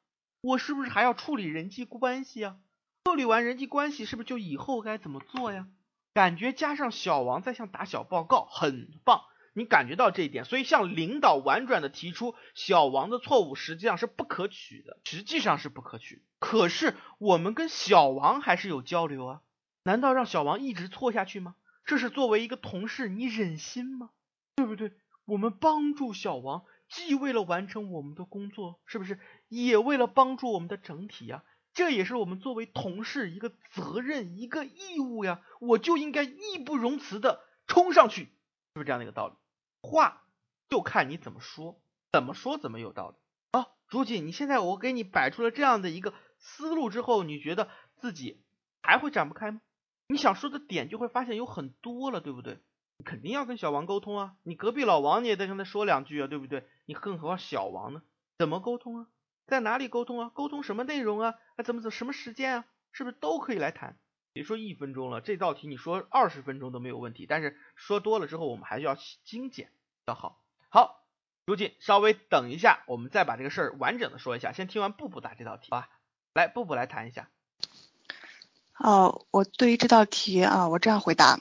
我是不是还要处理人际关系啊？处理完人际关系，是不是就以后该怎么做呀？感觉加上小王在向打小报告，很棒。你感觉到这一点，所以向领导婉转的提出小王的错误实际上是不可取的，实际上是不可取。可是我们跟小王还是有交流啊。难道让小王一直错下去吗？这是作为一个同事，你忍心吗？对不对？我们帮助小王，既为了完成我们的工作，是不是？也为了帮助我们的整体呀。这也是我们作为同事一个责任，一个义务呀。我就应该义不容辞的冲上去，是不是这样的一个道理？话就看你怎么说，怎么说怎么有道理。啊，朱锦，你现在我给你摆出了这样的一个思路之后，你觉得自己还会展不开吗？你想说的点就会发现有很多了，对不对？你肯定要跟小王沟通啊，你隔壁老王你也得跟他说两句啊，对不对？你更何况小王呢？怎么沟通啊？在哪里沟通啊？沟通什么内容啊？怎么怎什么时间啊？是不是都可以来谈？别说一分钟了，这道题你说二十分钟都没有问题，但是说多了之后，我们还是要精简要好。好，如锦，稍微等一下，我们再把这个事儿完整的说一下。先听完布布答这道题吧，来，布布来谈一下。哦，我对于这道题啊，我这样回答：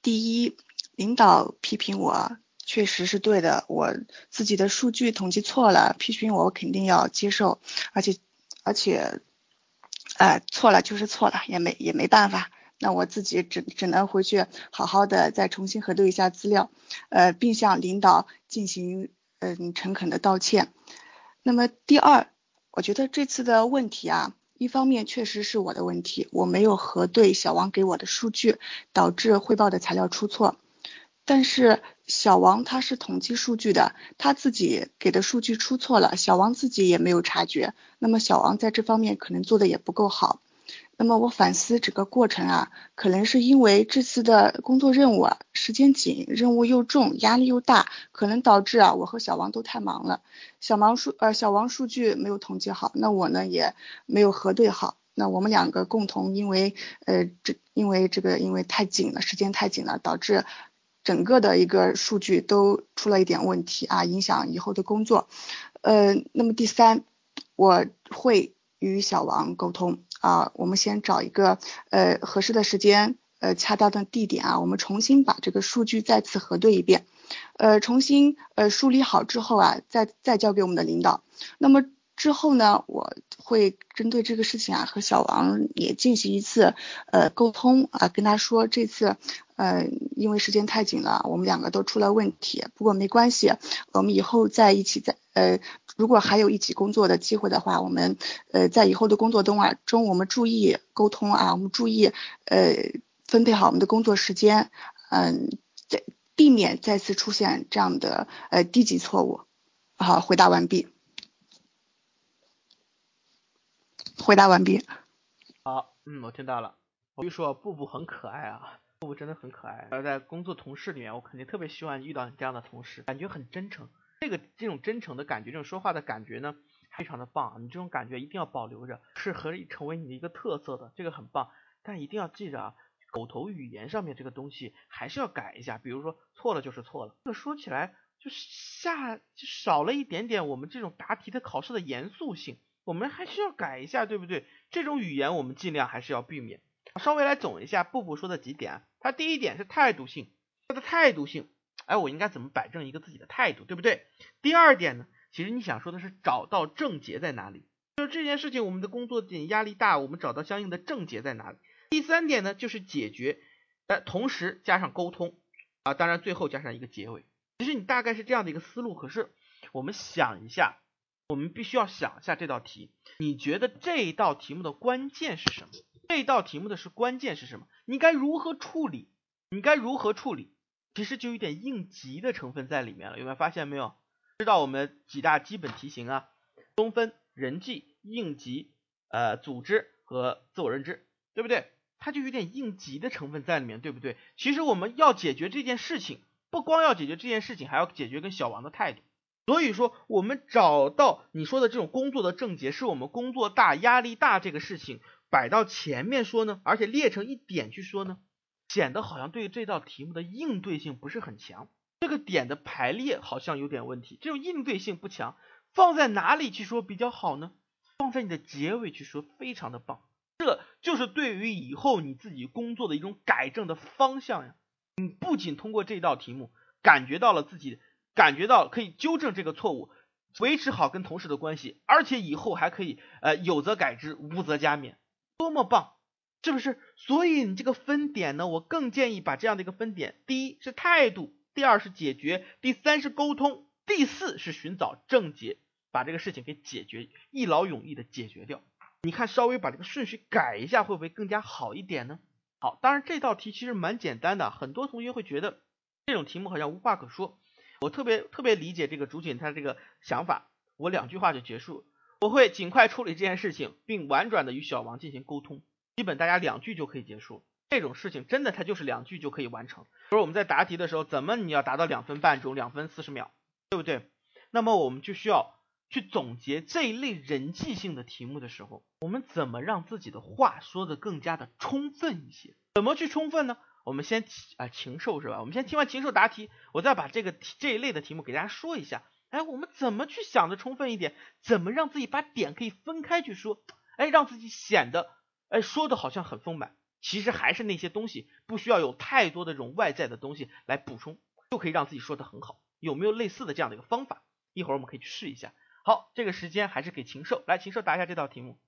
第一，领导批评我确实是对的，我自己的数据统计错了，批评我我肯定要接受，而且而且，哎，错了就是错了，也没也没办法，那我自己只只能回去好好的再重新核对一下资料，呃，并向领导进行嗯诚恳的道歉。那么第二，我觉得这次的问题啊。一方面确实是我的问题，我没有核对小王给我的数据，导致汇报的材料出错。但是小王他是统计数据的，他自己给的数据出错了，小王自己也没有察觉。那么小王在这方面可能做的也不够好。那么我反思整个过程啊，可能是因为这次的工作任务啊时间紧，任务又重，压力又大，可能导致啊我和小王都太忙了。小王数呃小王数据没有统计好，那我呢也没有核对好。那我们两个共同因为呃这因为这个因为太紧了，时间太紧了，导致整个的一个数据都出了一点问题啊，影响以后的工作。呃，那么第三，我会与小王沟通。啊，我们先找一个呃合适的时间，呃恰当的地点啊，我们重新把这个数据再次核对一遍，呃重新呃梳理好之后啊，再再交给我们的领导。那么之后呢，我会针对这个事情啊，和小王也进行一次呃沟通啊，跟他说这次呃因为时间太紧了，我们两个都出了问题，不过没关系，我们以后再一起再呃。如果还有一起工作的机会的话，我们呃在以后的工作中啊中，我们注意沟通啊，我们注意呃分配好我们的工作时间，嗯，再避免再次出现这样的呃低级错误。好，回答完毕。回答完毕。好，嗯，我听到了。我就说布布很可爱啊，布布真的很可爱。而在工作同事里面，我肯定特别希望遇到你这样的同事，感觉很真诚。这个这种真诚的感觉，这种说话的感觉呢，非常的棒。你这种感觉一定要保留着，是可以成为你的一个特色的，这个很棒。但一定要记着啊，口头语言上面这个东西还是要改一下。比如说错了就是错了，这个说起来就是下就少了一点点我们这种答题的考试的严肃性，我们还是要改一下，对不对？这种语言我们尽量还是要避免。稍微来总一下布布说的几点，他第一点是态度性，他的态度性。哎，我应该怎么摆正一个自己的态度，对不对？第二点呢，其实你想说的是找到症结在哪里，就是这件事情我们的工作点压力大，我们找到相应的症结在哪里。第三点呢，就是解决，呃，同时加上沟通啊，当然最后加上一个结尾。其实你大概是这样的一个思路。可是我们想一下，我们必须要想一下这道题，你觉得这道题目的关键是什么？这道题目的是关键是什么？你该如何处理？你该如何处理？其实就有点应急的成分在里面了，有没有发现没有？知道我们几大基本题型啊，中分、人际、应急、呃组织和自我认知，对不对？它就有点应急的成分在里面，对不对？其实我们要解决这件事情，不光要解决这件事情，还要解决跟小王的态度。所以说，我们找到你说的这种工作的症结，是我们工作大、压力大这个事情摆到前面说呢，而且列成一点去说呢，显得好像对这道题目的应对性不是很强。这个点的排列好像有点问题，这种应对性不强，放在哪里去说比较好呢？放在你的结尾去说，非常的棒。这就是对于以后你自己工作的一种改正的方向呀。你不仅通过这道题目感觉到了自己，感觉到可以纠正这个错误，维持好跟同事的关系，而且以后还可以呃有则改之，无则加勉，多么棒，是不是？所以你这个分点呢，我更建议把这样的一个分点，第一是态度，第二是解决，第三是沟通，第四是寻找症结，把这个事情给解决，一劳永逸的解决掉。你看，稍微把这个顺序改一下，会不会更加好一点呢？好，当然这道题其实蛮简单的，很多同学会觉得这种题目好像无话可说。我特别特别理解这个竹锦他这个想法，我两句话就结束。我会尽快处理这件事情，并婉转的与小王进行沟通，基本大家两句就可以结束。这种事情真的它就是两句就可以完成。比如我们在答题的时候，怎么你要达到两分半钟、两分四十秒，对不对？那么我们就需要。去总结这一类人际性的题目的时候，我们怎么让自己的话说的更加的充分一些？怎么去充分呢？我们先啊禽兽是吧？我们先听完禽兽答题，我再把这个这一类的题目给大家说一下。哎，我们怎么去想的充分一点？怎么让自己把点可以分开去说？哎，让自己显得哎说的好像很丰满，其实还是那些东西，不需要有太多的这种外在的东西来补充，就可以让自己说的很好。有没有类似的这样的一个方法？一会儿我们可以去试一下。好，这个时间还是给禽兽来，禽兽答一下这道题目。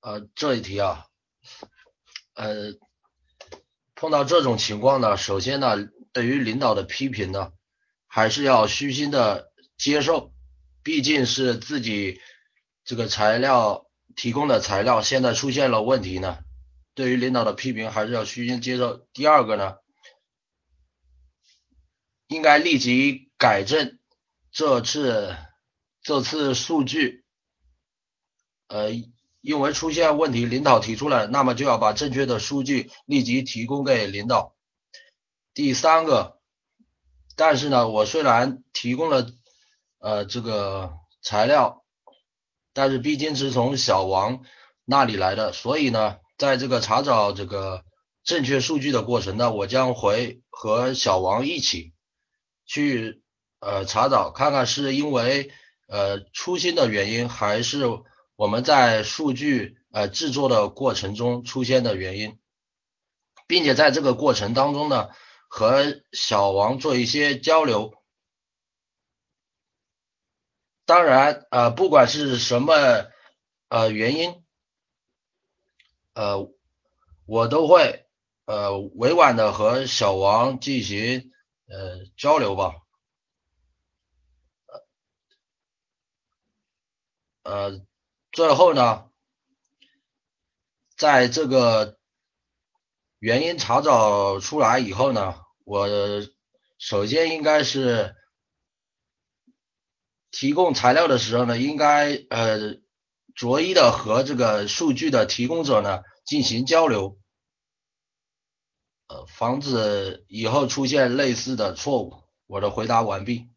呃，这一题啊，呃，碰到这种情况呢，首先呢，对于领导的批评呢，还是要虚心的接受，毕竟是自己这个材料提供的材料现在出现了问题呢，对于领导的批评还是要虚心接受。第二个呢，应该立即改正这次。这次数据，呃，因为出现问题，领导提出来，那么就要把正确的数据立即提供给领导。第三个，但是呢，我虽然提供了呃这个材料，但是毕竟是从小王那里来的，所以呢，在这个查找这个正确数据的过程呢，我将会和小王一起去呃查找，看看是因为。呃，粗心的原因还是我们在数据呃制作的过程中出现的原因，并且在这个过程当中呢，和小王做一些交流。当然，呃，不管是什么呃原因，呃，我都会呃委婉的和小王进行呃交流吧。呃，最后呢，在这个原因查找出来以后呢，我首先应该是提供材料的时候呢，应该呃逐一的和这个数据的提供者呢进行交流，呃，防止以后出现类似的错误。我的回答完毕。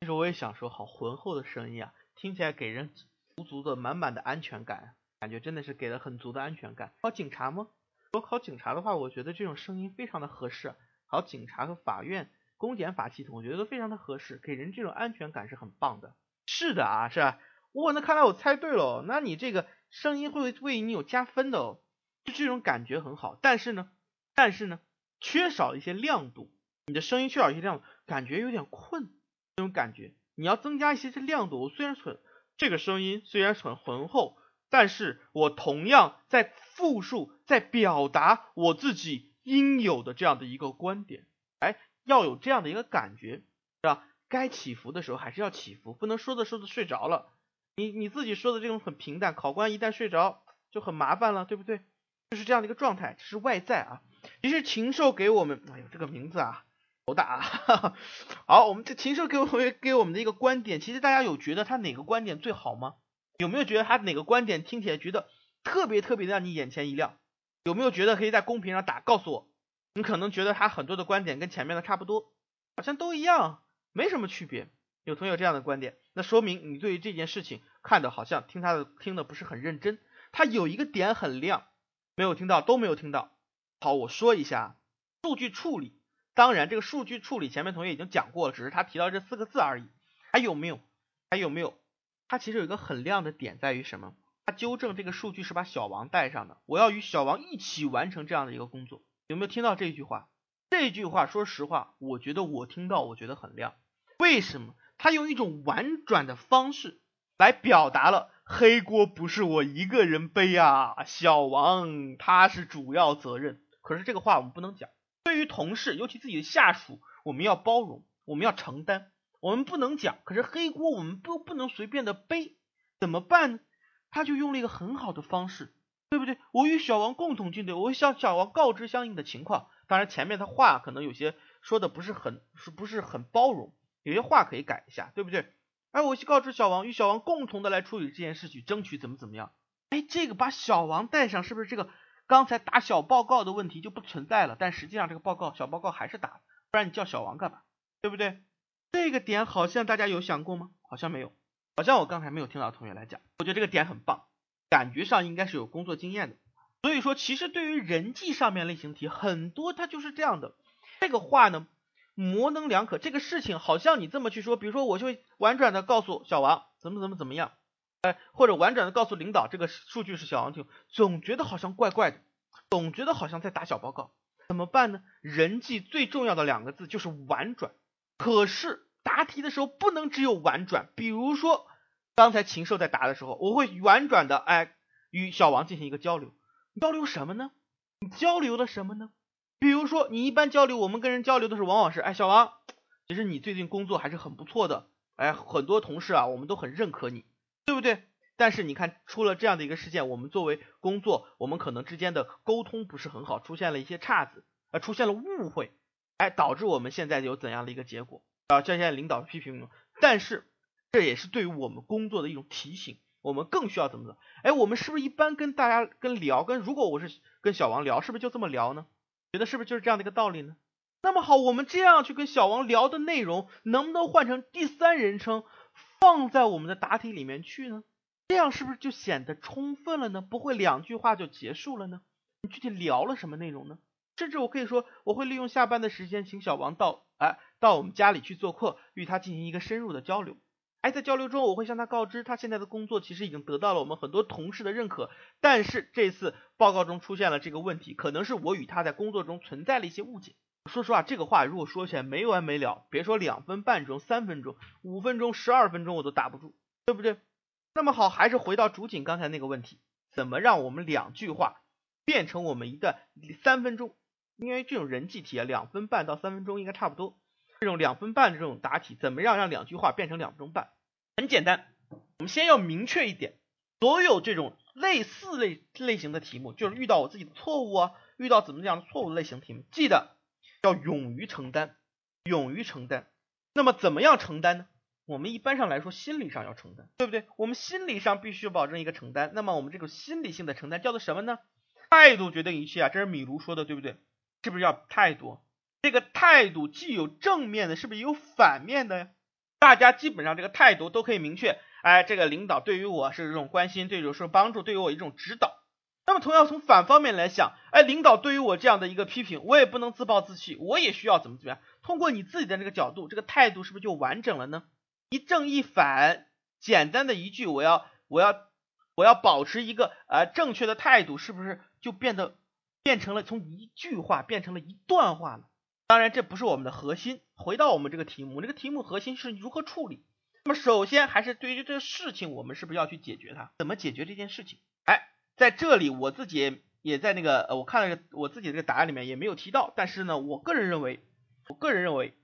其实我也想说，好浑厚的声音啊。听起来给人足足的满满的安全感，感觉真的是给了很足的安全感。考警察吗？如果考警察的话，我觉得这种声音非常的合适。考警察和法院公检法系统，我觉得都非常的合适，给人这种安全感是很棒的。是的啊，是吧？哇，那看来我猜对了，那你这个声音会为你有加分的哦，就这种感觉很好。但是呢，但是呢，缺少一些亮度，你的声音缺少一些亮度，感觉有点困，这种感觉。你要增加一些这亮度。我虽然很这个声音虽然很浑厚，但是我同样在复述，在表达我自己应有的这样的一个观点。哎，要有这样的一个感觉，是吧？该起伏的时候还是要起伏，不能说着说着睡着了。你你自己说的这种很平淡，考官一旦睡着就很麻烦了，对不对？就是这样的一个状态，这是外在啊。其实禽兽给我们，哎呦，这个名字啊，头大啊。<laughs> 好，我们这禽兽给我们给我们的一个观点，其实大家有觉得他哪个观点最好吗？有没有觉得他哪个观点听起来觉得特别特别的让你眼前一亮？有没有觉得可以在公屏上打告诉我？你可能觉得他很多的观点跟前面的差不多，好像都一样，没什么区别。有同学有这样的观点，那说明你对于这件事情看的好像听他的听的不是很认真。他有一个点很亮，没有听到都没有听到。好，我说一下数据处理。当然，这个数据处理前面同学已经讲过了，只是他提到这四个字而已。还有没有？还有没有？他其实有一个很亮的点在于什么？他纠正这个数据是把小王带上的，我要与小王一起完成这样的一个工作。有没有听到这句话？这句话说实话，我觉得我听到我觉得很亮。为什么？他用一种婉转的方式来表达了黑锅不是我一个人背啊，小王他是主要责任。可是这个话我们不能讲。对于同事，尤其自己的下属，我们要包容，我们要承担，我们不能讲。可是黑锅我们不不能随便的背，怎么办呢？他就用了一个很好的方式，对不对？我与小王共同进队，我会向小王告知相应的情况。当然前面的话可能有些说的不是很，是不是很包容？有些话可以改一下，对不对？哎，我去告知小王，与小王共同的来处理这件事情，争取怎么怎么样？哎，这个把小王带上，是不是这个刚才打小报告的问题就不存在了？但实际上这个报告小报告还是打，不然你叫小王干嘛？对不对？这个点好像大家有想过吗？好像没有。好像我刚才没有听到同学来讲，我觉得这个点很棒，感觉上应该是有工作经验的。所以说，其实对于人际上面类型题，很多它就是这样的。这个话呢，模棱两可。这个事情好像你这么去说，比如说我就婉转的告诉小王怎么怎么怎么样，哎，或者婉转的告诉领导这个数据是小王听，总觉得好像怪怪的，总觉得好像在打小报告。怎么办呢？人际最重要的两个字就是婉转。可是。答题的时候不能只有婉转，比如说刚才禽兽在答的时候，我会婉转的哎与小王进行一个交流，交流什么呢？你交流了什么呢？比如说你一般交流，我们跟人交流的时候，往往是哎小王，其实你最近工作还是很不错的，哎很多同事啊我们都很认可你，对不对？但是你看出了这样的一个事件，我们作为工作，我们可能之间的沟通不是很好，出现了一些岔子，呃出现了误会，哎导致我们现在有怎样的一个结果？啊，这现在领导批评我，但是这也是对于我们工作的一种提醒，我们更需要怎么怎么？哎，我们是不是一般跟大家跟聊，跟如果我是跟小王聊，是不是就这么聊呢？觉得是不是就是这样的一个道理呢？那么好，我们这样去跟小王聊的内容，能不能换成第三人称，放在我们的答题里面去呢？这样是不是就显得充分了呢？不会两句话就结束了呢？你具体聊了什么内容呢？甚至我可以说，我会利用下班的时间，请小王到哎到我们家里去做客，与他进行一个深入的交流。哎，在交流中，我会向他告知，他现在的工作其实已经得到了我们很多同事的认可。但是这次报告中出现了这个问题，可能是我与他在工作中存在了一些误解。说实话，这个话如果说起来没完没了，别说两分半钟、三分钟、五分钟、十二分钟，我都打不住，对不对？那么好，还是回到主景刚才那个问题，怎么让我们两句话变成我们一段三分钟？因为这种人际题啊，两分半到三分钟应该差不多。这种两分半的这种答题，怎么样让两句话变成两分钟半？很简单，我们先要明确一点，所有这种类似类类型的题目，就是遇到我自己的错误啊，遇到怎么样的错误类型题目，记得要勇于承担，勇于承担。那么怎么样承担呢？我们一般上来说，心理上要承担，对不对？我们心理上必须保证一个承担。那么我们这个心理性的承担叫做什么呢？态度决定一切啊，这是米卢说的，对不对？是不是要态度？这个态度既有正面的，是不是也有反面的呀？大家基本上这个态度都可以明确，哎，这个领导对于我是一种关心，对我是帮助，对于我一种指导。那么同样从反方面来想，哎，领导对于我这样的一个批评，我也不能自暴自弃，我也需要怎么怎么样？通过你自己的这个角度，这个态度是不是就完整了呢？一正一反，简单的一句，我要我要我要保持一个呃正确的态度，是不是就变得？变成了从一句话变成了一段话了。当然，这不是我们的核心。回到我们这个题目，这个题目核心是如何处理。那么，首先还是对于这个事情，我们是不是要去解决它？怎么解决这件事情？哎，在这里我自己也在那个，我看了我自己这个答案里面也没有提到。但是呢，我个人认为，我个人认为，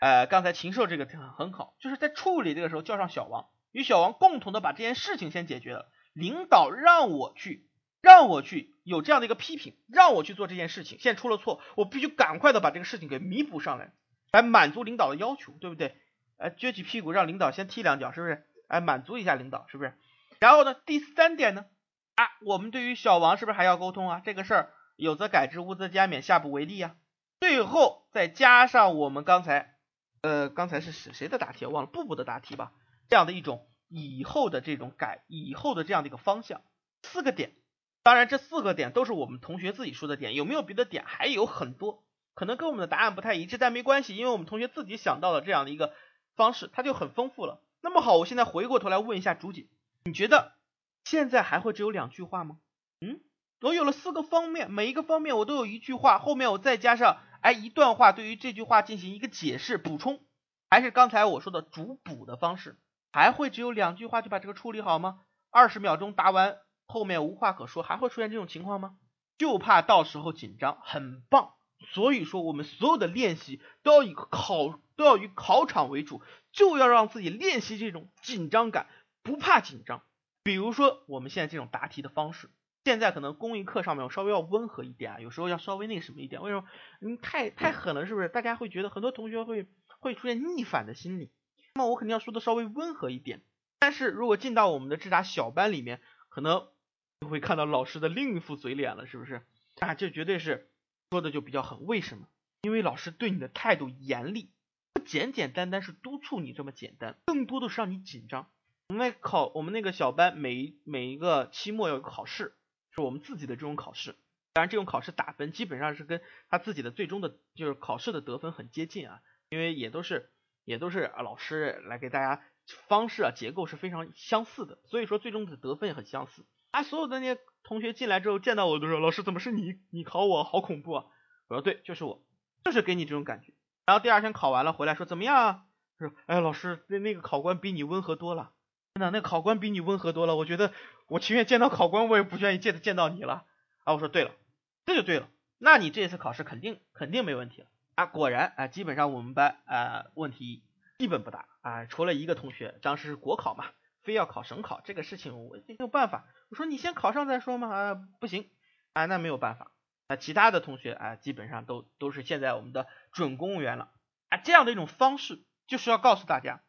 呃，刚才禽兽这个很很好，就是在处理这个时候叫上小王，与小王共同的把这件事情先解决了。领导让我去。让我去有这样的一个批评，让我去做这件事情，现在出了错，我必须赶快的把这个事情给弥补上来。来满足领导的要求，对不对？哎，撅起屁股让领导先踢两脚，是不是？哎，满足一下领导，是不是？然后呢，第三点呢，啊，我们对于小王是不是还要沟通啊？这个事儿有则改之，无则加勉，下不为例啊。最后再加上我们刚才，呃，刚才是谁谁的答题？忘了，布布的答题吧。这样的一种以后的这种改，以后的这样的一个方向，四个点。当然，这四个点都是我们同学自己说的点，有没有别的点？还有很多，可能跟我们的答案不太一致，但没关系，因为我们同学自己想到了这样的一个方式，它就很丰富了。那么好，我现在回过头来问一下朱姐，你觉得现在还会只有两句话吗？嗯，我有了四个方面，每一个方面我都有一句话，后面我再加上哎一段话，对于这句话进行一个解释补充，还是刚才我说的主补的方式，还会只有两句话就把这个处理好吗？二十秒钟答完，后面无话可说，还会出现这种情况吗？就怕到时候紧张，很棒。所以说，我们所有的练习都要以考都要以考场为主，就要让自己练习这种紧张感，不怕紧张。比如说我们现在这种答题的方式，现在可能公益课上面我稍微要温和一点啊，有时候要稍微那什么一点。为什么？你太太狠了，是不是？大家会觉得很多同学会会出现逆反的心理。那么我肯定要说的稍微温和一点。但是如果进到我们的智达小班里面，可能就会看到老师的另一副嘴脸了，是不是？啊，这绝对是。说的就比较狠，为什么？因为老师对你的态度严厉，不简简单单是督促你这么简单，更多的是让你紧张。我们考我们那个小班，每每一个期末有考试，是我们自己的这种考试。当然，这种考试打分基本上是跟他自己的最终的，就是考试的得分很接近啊，因为也都是也都是啊老师来给大家方式啊结构是非常相似的，所以说最终的得分也很相似。啊，所有的那些同学进来之后见到我都说：“老师，怎么是你？你考我，好恐怖啊！”我说：“对，就是我，就是给你这种感觉。”然后第二天考完了回来说：“怎么样啊？”说：“哎，老师，那那个考官比你温和多了。真的，那考官比你温和多了。我觉得我情愿见到考官，我也不愿意见见到你了。”啊，我说：“对了，这就对了。那你这次考试肯定肯定没问题了啊！果然啊，基本上我们班啊问题基本不大啊，除了一个同学，当时是国考嘛。”非要考省考这个事情，我没有办法。我说你先考上再说嘛，啊不行，啊那没有办法。啊其他的同学啊基本上都都是现在我们的准公务员了啊，这样的一种方式就是要告诉大家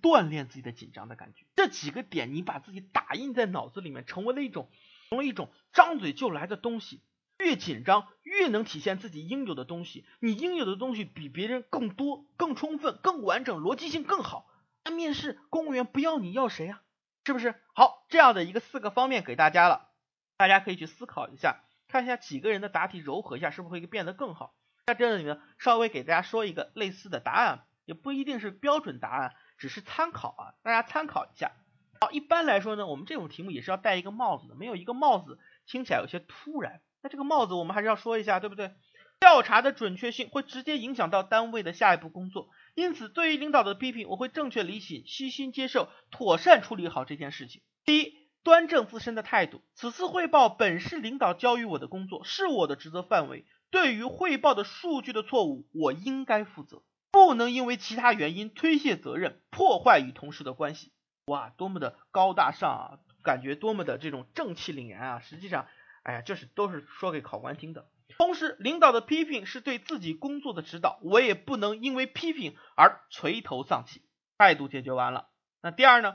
锻炼自己的紧张的感觉。这几个点你把自己打印在脑子里面，成为了一种成为一种张嘴就来的东西。越紧张越能体现自己应有的东西，你应有的东西比别人更多、更充分、更完整，逻辑性更好。面试公务员不要你要谁呀？是不是？好，这样的一个四个方面给大家了，大家可以去思考一下，看一下几个人的答题柔和一下，是不是会变得更好？在这里呢，稍微给大家说一个类似的答案，也不一定是标准答案，只是参考啊，大家参考一下。好，一般来说呢，我们这种题目也是要戴一个帽子的，没有一个帽子听起来有些突然，那这个帽子我们还是要说一下，对不对？调查的准确性会直接影响到单位的下一步工作，因此对于领导的批评，我会正确理解、虚心接受、妥善处理好这件事情。第一，端正自身的态度。此次汇报本是领导交予我的工作，是我的职责范围。对于汇报的数据的错误，我应该负责，不能因为其他原因推卸责任，破坏与同事的关系。哇，多么的高大上啊！感觉多么的这种正气凛然啊！实际上，哎呀，这是都是说给考官听的。同时，领导的批评是对自己工作的指导，我也不能因为批评而垂头丧气。态度解决完了，那第二呢？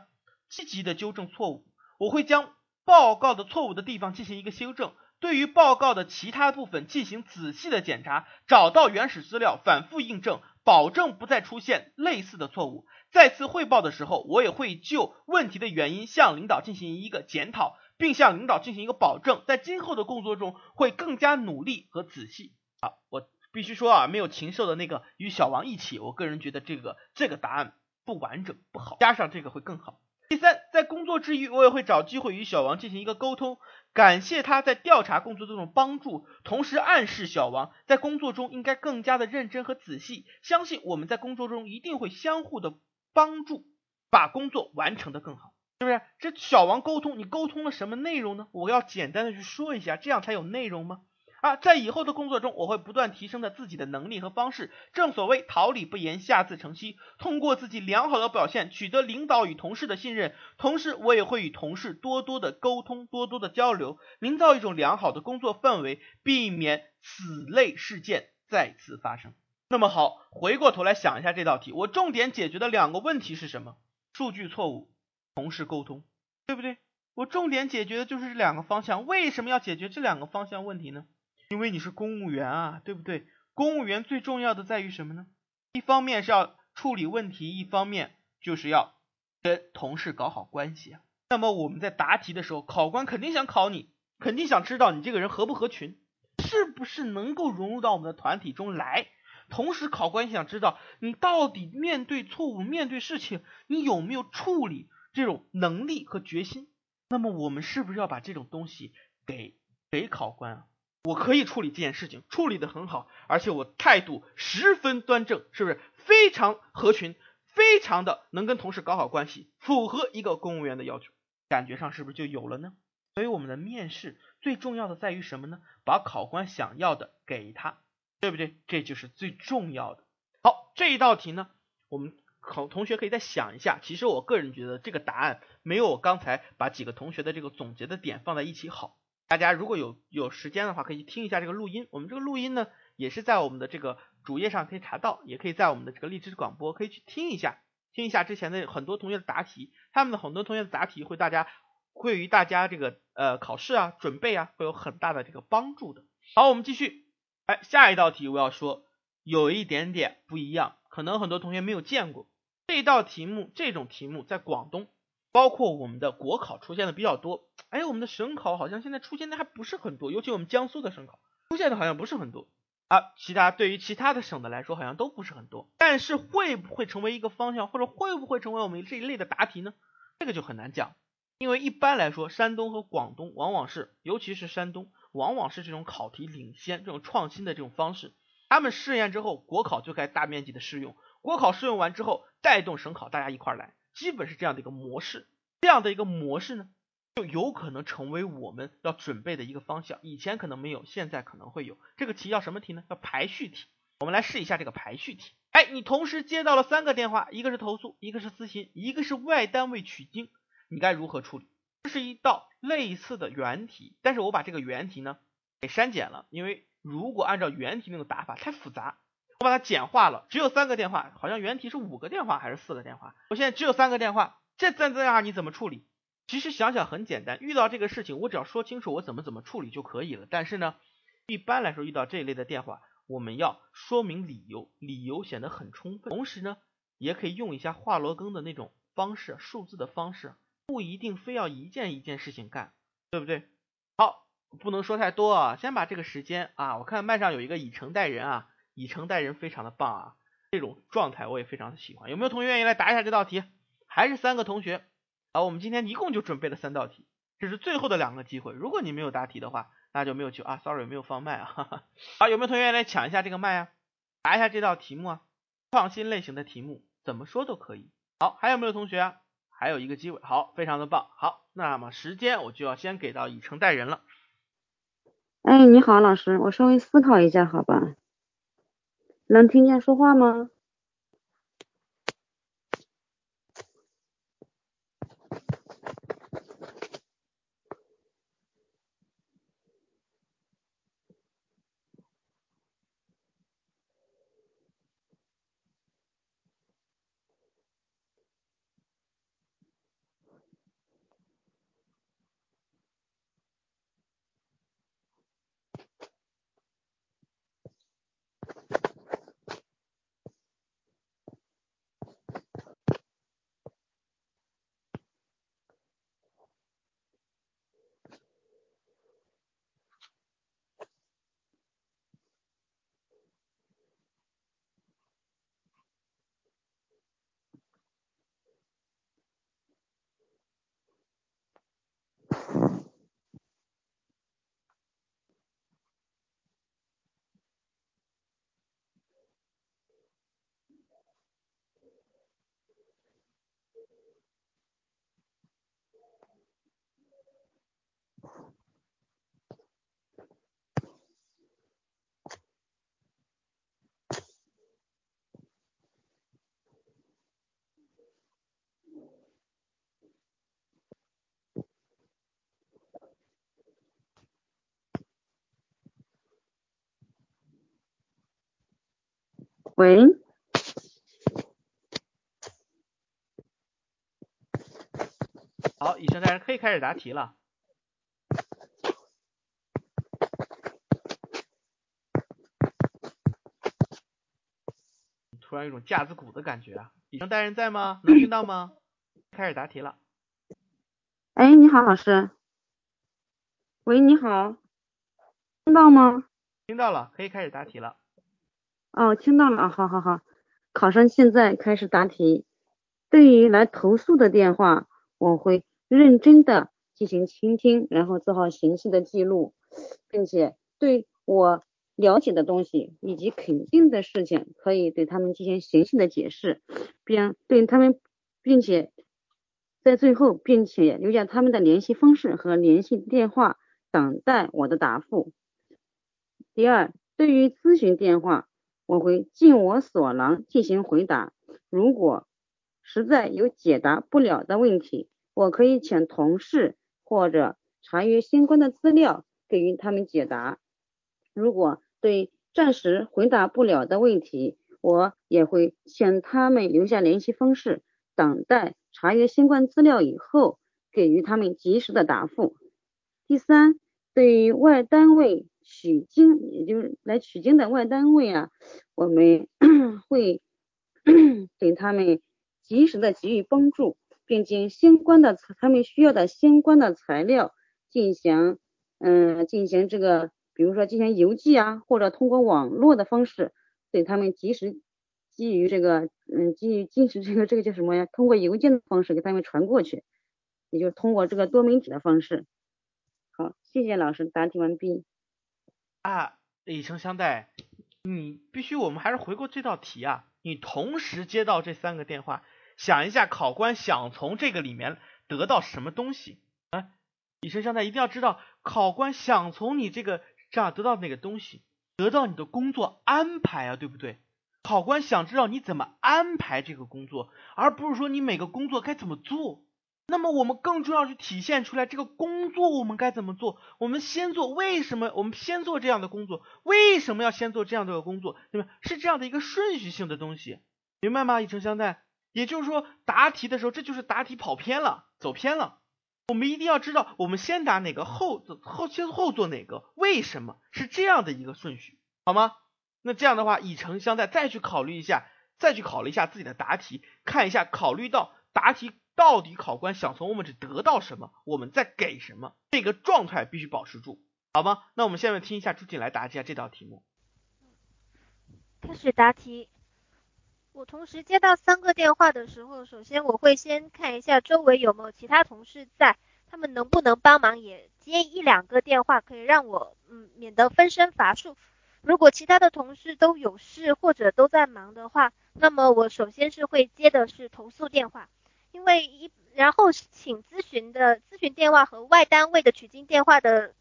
积极的纠正错误，我会将报告的错误的地方进行一个修正，对于报告的其他部分进行仔细的检查，找到原始资料，反复印证，保证不再出现类似的错误。再次汇报的时候，我也会就问题的原因向领导进行一个检讨。并向领导进行一个保证，在今后的工作中会更加努力和仔细。好，我必须说啊，没有禽兽的那个与小王一起，我个人觉得这个这个答案不完整不好，加上这个会更好。第三，在工作之余，我也会找机会与小王进行一个沟通，感谢他在调查工作中的帮助，同时暗示小王在工作中应该更加的认真和仔细。相信我们在工作中一定会相互的帮助，把工作完成的更好。是不是这小王沟通？你沟通了什么内容呢？我要简单的去说一下，这样才有内容吗？啊，在以后的工作中，我会不断提升的自己的能力和方式。正所谓桃李不言，下自成蹊。通过自己良好的表现，取得领导与同事的信任。同时，我也会与同事多多的沟通，多多的交流，营造一种良好的工作氛围，避免此类事件再次发生。那么好，回过头来想一下这道题，我重点解决的两个问题是什么？数据错误，同事沟通，对不对？我重点解决的就是这两个方向。为什么要解决这两个方向问题呢？因为你是公务员啊，对不对？公务员最重要的在于什么呢？一方面是要处理问题，一方面就是要跟同事搞好关系啊。那么我们在答题的时候，考官肯定想考你，肯定想知道你这个人合不合群，是不是能够融入到我们的团体中来。同时，考官想知道你到底面对错误、面对事情，你有没有处理这种能力和决心？那么，我们是不是要把这种东西给给考官啊？我可以处理这件事情，处理的很好，而且我态度十分端正，是不是非常合群，非常的能跟同事搞好关系，符合一个公务员的要求？感觉上是不是就有了呢？所以，我们的面试最重要的在于什么呢？把考官想要的给他。对不对？这就是最重要的。好，这一道题呢，我们考同学可以再想一下。其实我个人觉得这个答案没有我刚才把几个同学的这个总结的点放在一起好。大家如果有有时间的话，可以听一下这个录音。我们这个录音呢，也是在我们的这个主页上可以查到，也可以在我们的这个荔枝广播可以去听一下，听一下之前的很多同学的答题。他们的很多同学的答题会大家会于大家这个呃考试啊准备啊会有很大的这个帮助的。好，我们继续。哎，下一道题我要说有一点点不一样，可能很多同学没有见过这道题目。这种题目在广东，包括我们的国考出现的比较多。哎，我们的省考好像现在出现的还不是很多，尤其我们江苏的省考出现的好像不是很多啊。其他对于其他的省的来说，好像都不是很多。但是会不会成为一个方向，或者会不会成为我们这一类的答题呢？这个就很难讲，因为一般来说，山东和广东往往是，尤其是山东。往往是这种考题领先、这种创新的这种方式，他们试验之后，国考就该大面积的适用，国考试用完之后，带动省考大家一块儿来，基本是这样的一个模式。这样的一个模式呢，就有可能成为我们要准备的一个方向。以前可能没有，现在可能会有。这个题叫什么题呢？叫排序题。我们来试一下这个排序题。哎，你同时接到了三个电话，一个是投诉，一个是咨询，一个是外单位取经，你该如何处理？这是一道类似的原题，但是我把这个原题呢给删减了，因为如果按照原题那个打法太复杂，我把它简化了，只有三个电话，好像原题是五个电话还是四个电话，我现在只有三个电话，这三个电话你怎么处理？其实想想很简单，遇到这个事情我只要说清楚我怎么怎么处理就可以了。但是呢，一般来说遇到这一类的电话，我们要说明理由，理由显得很充分，同时呢，也可以用一下华罗庚的那种方式，数字的方式。不一定非要一件一件事情干，对不对？好，不能说太多啊，先把这个时间啊，我看麦上有一个以诚待人啊，以诚待人非常的棒啊，这种状态我也非常的喜欢。有没有同学愿意来答一下这道题？还是三个同学？好，我们今天一共就准备了三道题，这是最后的两个机会。如果你没有答题的话，那就没有去啊，sorry 没有放麦啊。<laughs> 好，有没有同学愿意来抢一下这个麦啊？答一下这道题目啊，创新类型的题目怎么说都可以。好，还有没有同学啊？还有一个机会，好，非常的棒，好，那么时间我就要先给到以诚待人了。哎，你好，老师，我稍微思考一下，好吧？能听见说话吗？喂？好，以上大人可以开始答题了。突然有种架子鼓的感觉啊！以上大人在吗？能听到吗？开始答题了。哎，你好，老师。喂，你好，听到吗？听到了，可以开始答题了。哦，听到了，好好好。考生现在开始答题。对于来投诉的电话，我会认真的进行倾听，然后做好详细的记录，并且对我了解的东西以及肯定的事情，可以对他们进行详细的解释，并对他们，并且在最后，并且留下他们的联系方式和联系电话，等待我的答复。第二，对于咨询电话，我会尽我所能进行回答。如果实在有解答不了的问题，我可以请同事或者查阅相关的资料给予他们解答。如果对暂时回答不了的问题，我也会向他们留下联系方式，等待查阅相关资料以后给予他们及时的答复。第三，对于外单位取经，也就是来取经的外单位啊，我们 <coughs> 会 <coughs> 给他们。及时的给予帮助，并经相关的他们需要的相关的材料进行，嗯，进行这个，比如说进行邮寄啊，或者通过网络的方式，对他们及时基于这个，嗯，基于及时这个这个叫什么呀？通过邮件的方式给他们传过去，也就是通过这个多媒体的方式。好，谢谢老师，答题完毕。啊，以诚相待，你必须我们还是回过这道题啊，你同时接到这三个电话。想一下，考官想从这个里面得到什么东西？啊，以身相待，一定要知道，考官想从你这个这样得到哪个东西？得到你的工作安排啊，对不对？考官想知道你怎么安排这个工作，而不是说你每个工作该怎么做。那么我们更重要去体现出来这个工作我们该怎么做？我们先做为什么？我们先做这样的工作，为什么要先做这样的工作？对吧？是这样的一个顺序性的东西，明白吗？以诚相待。也就是说，答题的时候，这就是答题跑偏了，走偏了。我们一定要知道，我们先答哪个，后后先后做哪个，为什么是这样的一个顺序，好吗？那这样的话，以诚相待，再去考虑一下，再去考虑一下自己的答题，看一下，考虑到答题到底考官想从我们这得到什么，我们再给什么，这个状态必须保持住，好吗？那我们下面听一下朱静来答一下这道题目。开始答题。我同时接到三个电话的时候，首先我会先看一下周围有没有其他同事在，他们能不能帮忙也接一两个电话，可以让我嗯免得分身乏术。如果其他的同事都有事或者都在忙的话，那么我首先是会接的是投诉电话，因为一然后请咨询的咨询电话和外单位的取经电话的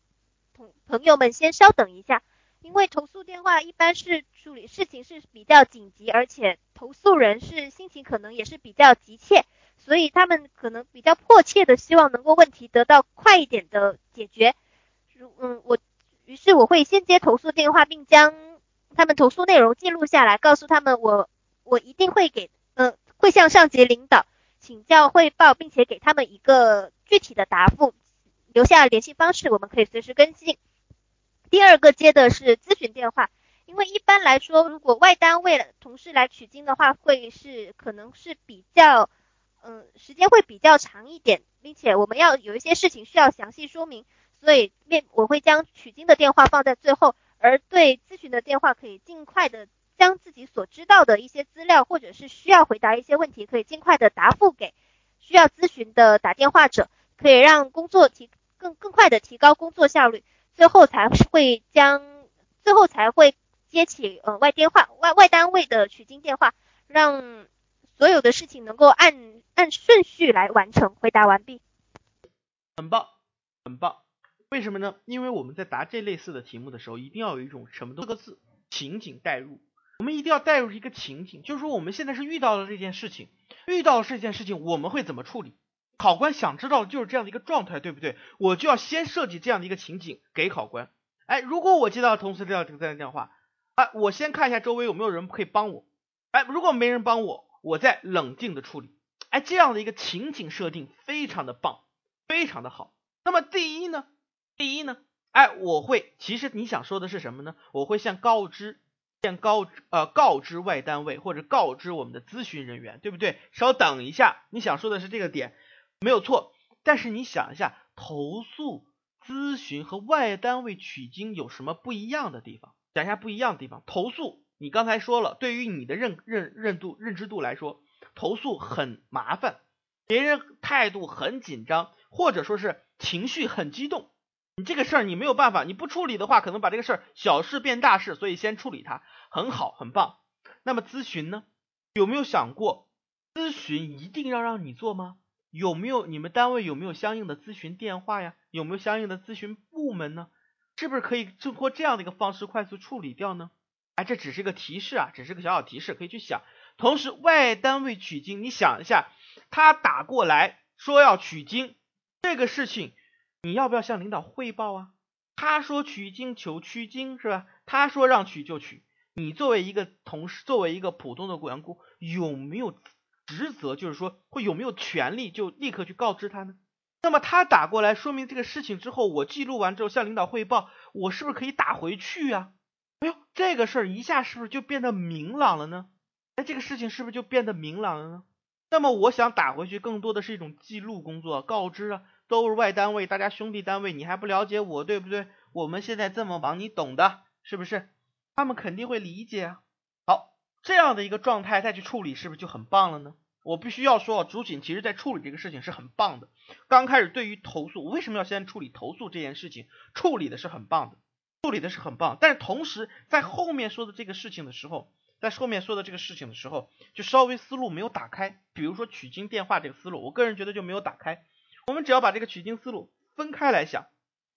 同朋友们先稍等一下。因为投诉电话一般是处理事情是比较紧急，而且投诉人是心情可能也是比较急切，所以他们可能比较迫切的希望能够问题得到快一点的解决。如嗯，我于是我会先接投诉电话，并将他们投诉内容记录下来，告诉他们我我一定会给呃会向上级领导请教汇报，并且给他们一个具体的答复，留下联系方式，我们可以随时跟进。第二个接的是咨询电话，因为一般来说，如果外单位同事来取经的话，会是可能是比较，嗯，时间会比较长一点，并且我们要有一些事情需要详细说明，所以面我会将取经的电话放在最后，而对咨询的电话可以尽快的将自己所知道的一些资料，或者是需要回答一些问题，可以尽快的答复给需要咨询的打电话者，可以让工作提更更快的提高工作效率。最后才会将，最后才会接起呃外电话外外单位的取经电话，让所有的事情能够按按顺序来完成。回答完毕。很棒，很棒。为什么呢？因为我们在答这类似的题目的时候，一定要有一种什么多个字情景代入。我们一定要带入一个情景，就是说我们现在是遇到了这件事情，遇到了这件事情，我们会怎么处理？考官想知道的就是这样的一个状态，对不对？我就要先设计这样的一个情景给考官。哎，如果我接到同事这样这个电话，啊，我先看一下周围有没有人可以帮我，哎，如果没人帮我，我再冷静的处理，哎，这样的一个情景设定非常的棒，非常的好。那么第一呢，第一呢，哎，我会，其实你想说的是什么呢？我会先告知，先告呃告知外单位或者告知我们的咨询人员，对不对？稍等一下，你想说的是这个点，没有错。但是你想一下，投诉、咨询和外单位取经有什么不一样的地方？讲一下不一样的地方。投诉，你刚才说了，对于你的认认认度认知度来说，投诉很麻烦，别人态度很紧张，或者说是情绪很激动，你这个事儿你没有办法，你不处理的话，可能把这个事儿小事变大事，所以先处理它，很好，很棒。那么咨询呢？有没有想过，咨询一定要让你做吗？有没有你们单位有没有相应的咨询电话呀？有没有相应的咨询部门呢？是不是可以通过这样的一个方式快速处理掉呢？哎，这只是个提示啊，只是个小小提示，可以去想。同时，外单位取经，你想一下，他打过来说要取经这个事情，你要不要向领导汇报啊？他说取经求取经是吧？他说让取就取，你作为一个同事，作为一个普通的员工，有没有？职责就是说，会有没有权利就立刻去告知他呢？那么他打过来说明这个事情之后，我记录完之后向领导汇报，我是不是可以打回去呀？哎呦，这个事儿一下是不是就变得明朗了呢？哎，这个事情是不是就变得明朗了呢？那么我想打回去，更多的是一种记录工作，告知啊，都是外单位，大家兄弟单位，你还不了解我，对不对？我们现在这么忙，你懂的，是不是？他们肯定会理解啊。好，这样的一个状态再去处理，是不是就很棒了呢？我必须要说，主审其实在处理这个事情是很棒的。刚开始对于投诉，为什么要先处理投诉这件事情？处理的是很棒的，处理的是很棒。但是同时在后面说的这个事情的时候，在后面说的这个事情的时候，就稍微思路没有打开。比如说取经电话这个思路，我个人觉得就没有打开。我们只要把这个取经思路分开来想，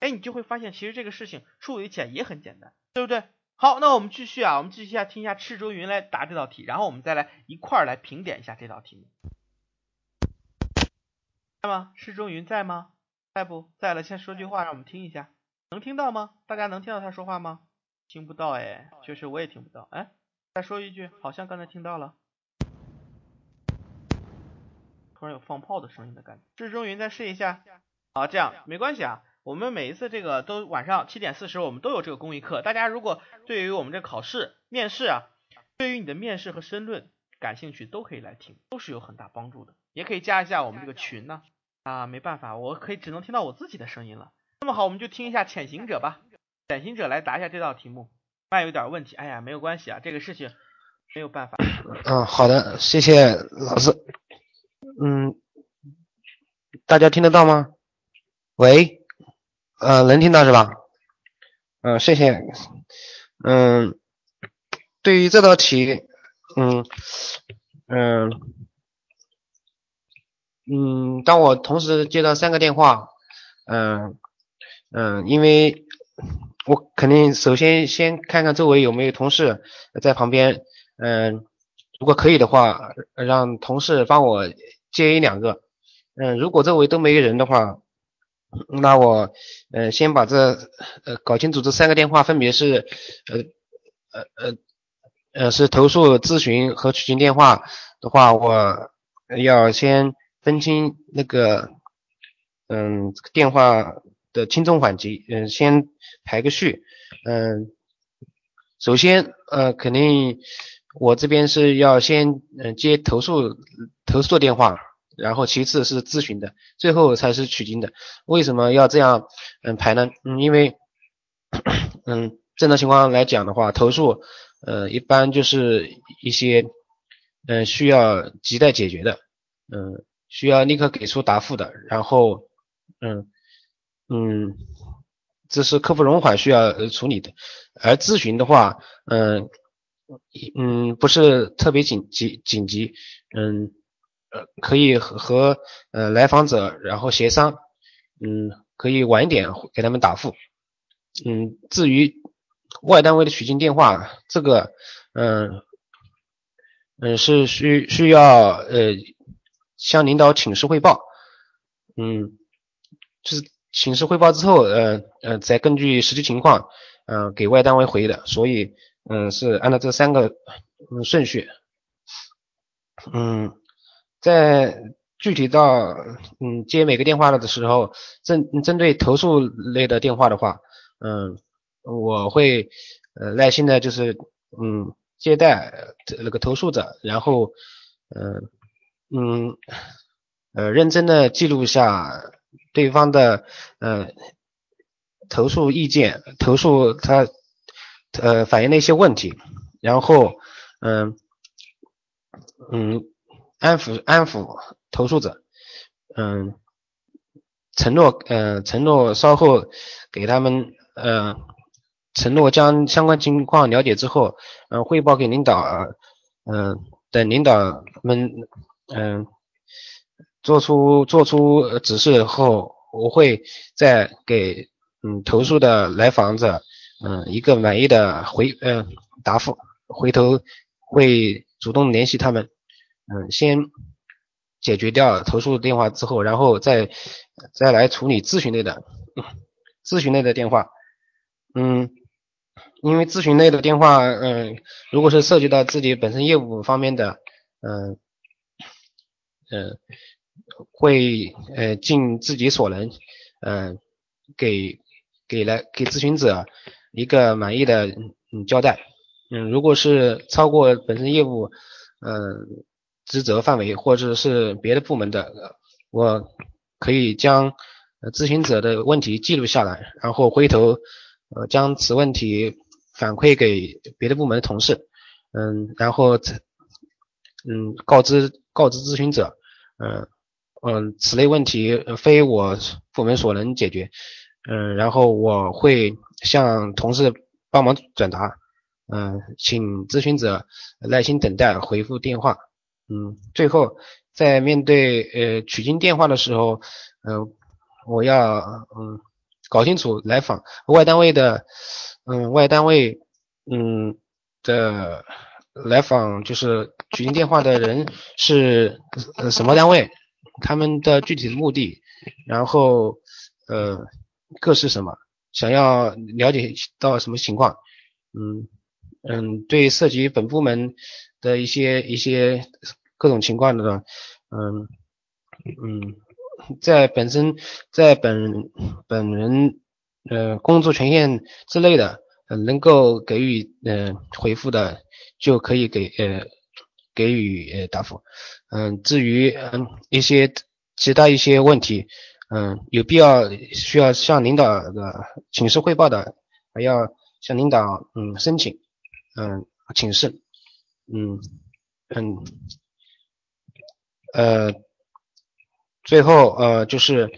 哎，你就会发现其实这个事情处理起来也很简单，对不对？好，那我们继续啊，我们继续下听一下赤中云来答这道题，然后我们再来一块儿来评点一下这道题目，在吗？赤中云在吗？在不在了？先说句话，让我们听一下，能听到吗？大家能听到他说话吗？听不到哎，确实我也听不到。哎，再说一句，好像刚才听到了，突然有放炮的声音的感觉。赤中云再试一下，好，这样没关系啊。我们每一次这个都晚上七点四十，我们都有这个公益课。大家如果对于我们这考试面试啊，对于你的面试和申论感兴趣，都可以来听，都是有很大帮助的。也可以加一下我们这个群呢。啊，没办法，我可以只能听到我自己的声音了。那么好，我们就听一下潜行者吧。潜行者来答一下这道题目。麦有点问题，哎呀，没有关系啊，这个事情没有办法。嗯，好的，谢谢老师。嗯，大家听得到吗？喂？呃，能听到是吧？嗯，谢谢。嗯，对于这道题，嗯嗯嗯，当我同时接到三个电话，嗯嗯，因为我肯定首先先看看周围有没有同事在旁边，嗯，如果可以的话，让同事帮我接一两个，嗯，如果周围都没人的话。<clears throat> 那我，嗯，先把这，呃，搞清楚这三个电话分别是，呃，呃，呃，呃，是投诉、咨询和取经电话的话，我要先分清那个，嗯，电话的轻重缓急，嗯，先排个序，嗯，首先，呃，肯定我这边是要先，嗯，接投诉投诉电话。然后其次是咨询的，最后才是取经的。为什么要这样嗯排呢？嗯，因为嗯正常情况来讲的话，投诉呃一般就是一些嗯需要急待解决的，嗯需要立刻给出答复的。然后嗯嗯这是客服容缓需要处理的，而咨询的话嗯嗯不是特别紧急紧急嗯。呃可以和和呃来访者然后协商，嗯，可以晚一点给他们答复，嗯，至于外单位的取经电话，这个，嗯，嗯是需需要呃向领导请示汇报，嗯，就是请示汇报之后，呃呃再根据实际情况，嗯给外单位回的，所以嗯，是按照这三个嗯顺序。嗯，在具体到嗯接每个电话的时候，针针对投诉类的电话的话，嗯，我会呃耐心的就是嗯接待那个投诉者，然后嗯嗯呃认真的记录一下对方的呃投诉意见，投诉他呃反映的一些问题，然后嗯嗯安抚安抚投诉者，嗯承诺呃承诺稍后给他们呃承诺将相关情况了解之后，嗯汇报给领导，嗯等领导们嗯做出做出指示后，我会再给嗯投诉的来访者嗯一个满意的回嗯答复，回头会主动联系他们，嗯先解决掉投诉电话之后，然后再再来处理咨询类的咨询类的电话，嗯。因为咨询类的电话，嗯，如果是涉及到自己本身业务方面的，嗯，嗯，会呃尽自己所能，嗯，给给来给咨询者一个满意的嗯交代，嗯，如果是超过本身业务嗯职责范围或者是别的部门的，我可以将咨询者的问题记录下来，然后回头呃将此问题。反馈给别的部门的同事，嗯，然后嗯告知告知咨询者，嗯嗯此类问题非我部门所能解决，嗯，然后我会向同事帮忙转达，嗯，请咨询者耐心等待回复电话，嗯，最后在面对呃取经电话的时候，嗯，我要嗯搞清楚来访外单位的。嗯，外单位，嗯的来访就是取经电话的人是呃什么单位？他们的具体的目的，然后呃各是什么？想要了解到什么情况？嗯嗯，对涉及本部门的一些一些各种情况的，嗯嗯，在本身在本本人。呃，工作权限之类的，呃，能够给予呃回复的，就可以给呃给予呃答复。嗯，至于嗯一些其他一些问题，嗯，有必要需要向领导的请示汇报的，还要向领导嗯申请嗯请示，嗯嗯呃最后呃就是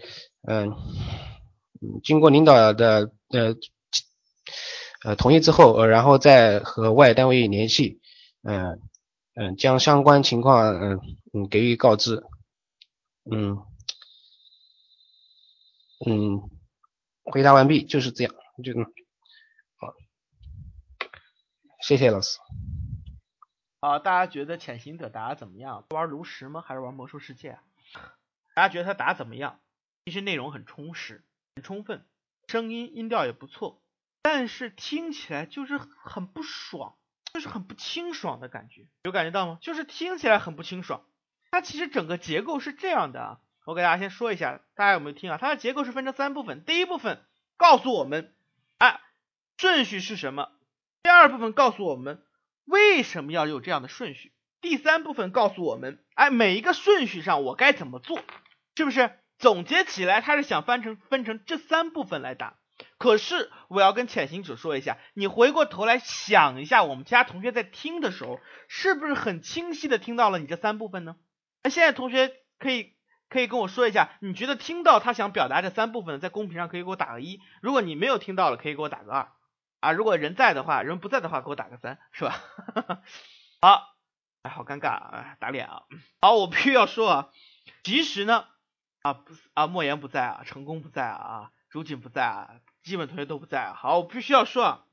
嗯。嗯，经过领导的呃呃同意之后，呃，然后再和外单位联系，嗯嗯，将相关情况嗯嗯给予告知，嗯嗯，回答完毕，就是这样，就好，谢谢老师。啊，大家觉得潜行者答怎么样？玩炉石吗？还是玩魔兽世界？啊大家觉得他答怎么样？其实内容很充实。很充分，声音音调也不错，但是听起来就是很不爽，就是很不清爽的感觉，有感觉到吗？就是听起来很不清爽。它其实整个结构是这样的啊，我给大家先说一下，大家有没有听啊？它的结构是分成三部分，第一部分告诉我们，哎，顺序是什么；第二部分告诉我们为什么要有这样的顺序；第三部分告诉我们，哎，每一个顺序上我该怎么做，是不是？总结起来，他是想分成分成这三部分来答。可是我要跟潜行者说一下，你回过头来想一下，我们其他同学在听的时候，是不是很清晰的听到了你这三部分呢？那现在同学可以可以跟我说一下，你觉得听到他想表达这三部分，在公屏上可以给我打个一。如果你没有听到了，可以给我打个二啊。如果人在的话，人不在的话，给我打个三，是吧？<laughs> 好，哎，好尴尬啊，打脸啊。好，我必须要说啊，其实呢。啊不啊莫言不在啊，成功不在啊，如锦不在啊，基本同学都不在。好，我必须要说啊，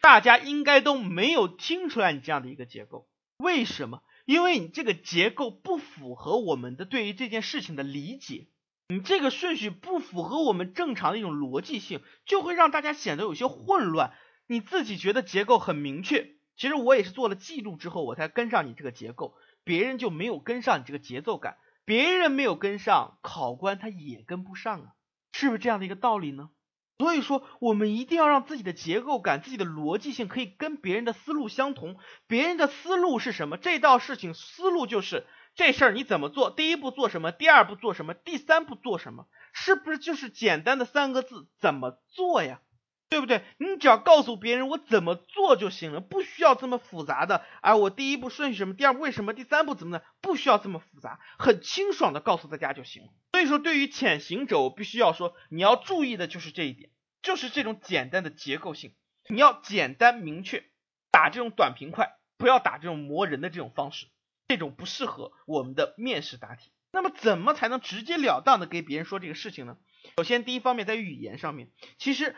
大家应该都没有听出来你这样的一个结构，为什么？因为你这个结构不符合我们的对于这件事情的理解，你这个顺序不符合我们正常的一种逻辑性，就会让大家显得有些混乱。你自己觉得结构很明确，其实我也是做了记录之后，我才跟上你这个结构，别人就没有跟上你这个节奏感，别人没有跟上，考官他也跟不上啊，是不是这样的一个道理呢？所以说，我们一定要让自己的结构感、自己的逻辑性可以跟别人的思路相同。别人的思路是什么？这道事情思路就是这事儿你怎么做？第一步做什么？第二步做什么？第三步做什么？是不是就是简单的三个字？怎么做呀？对不对？你只要告诉别人我怎么做就行了，不需要这么复杂的。啊，我第一步顺序什么？第二步为什么？第三步怎么的？不需要这么复杂，很清爽的告诉大家就行了。所以说，对于潜行者，我必须要说，你要注意的就是这一点，就是这种简单的结构性，你要简单明确，打这种短平快，不要打这种磨人的这种方式，这种不适合我们的面试答题。那么，怎么才能直截了当的给别人说这个事情呢？首先，第一方面在语言上面，其实。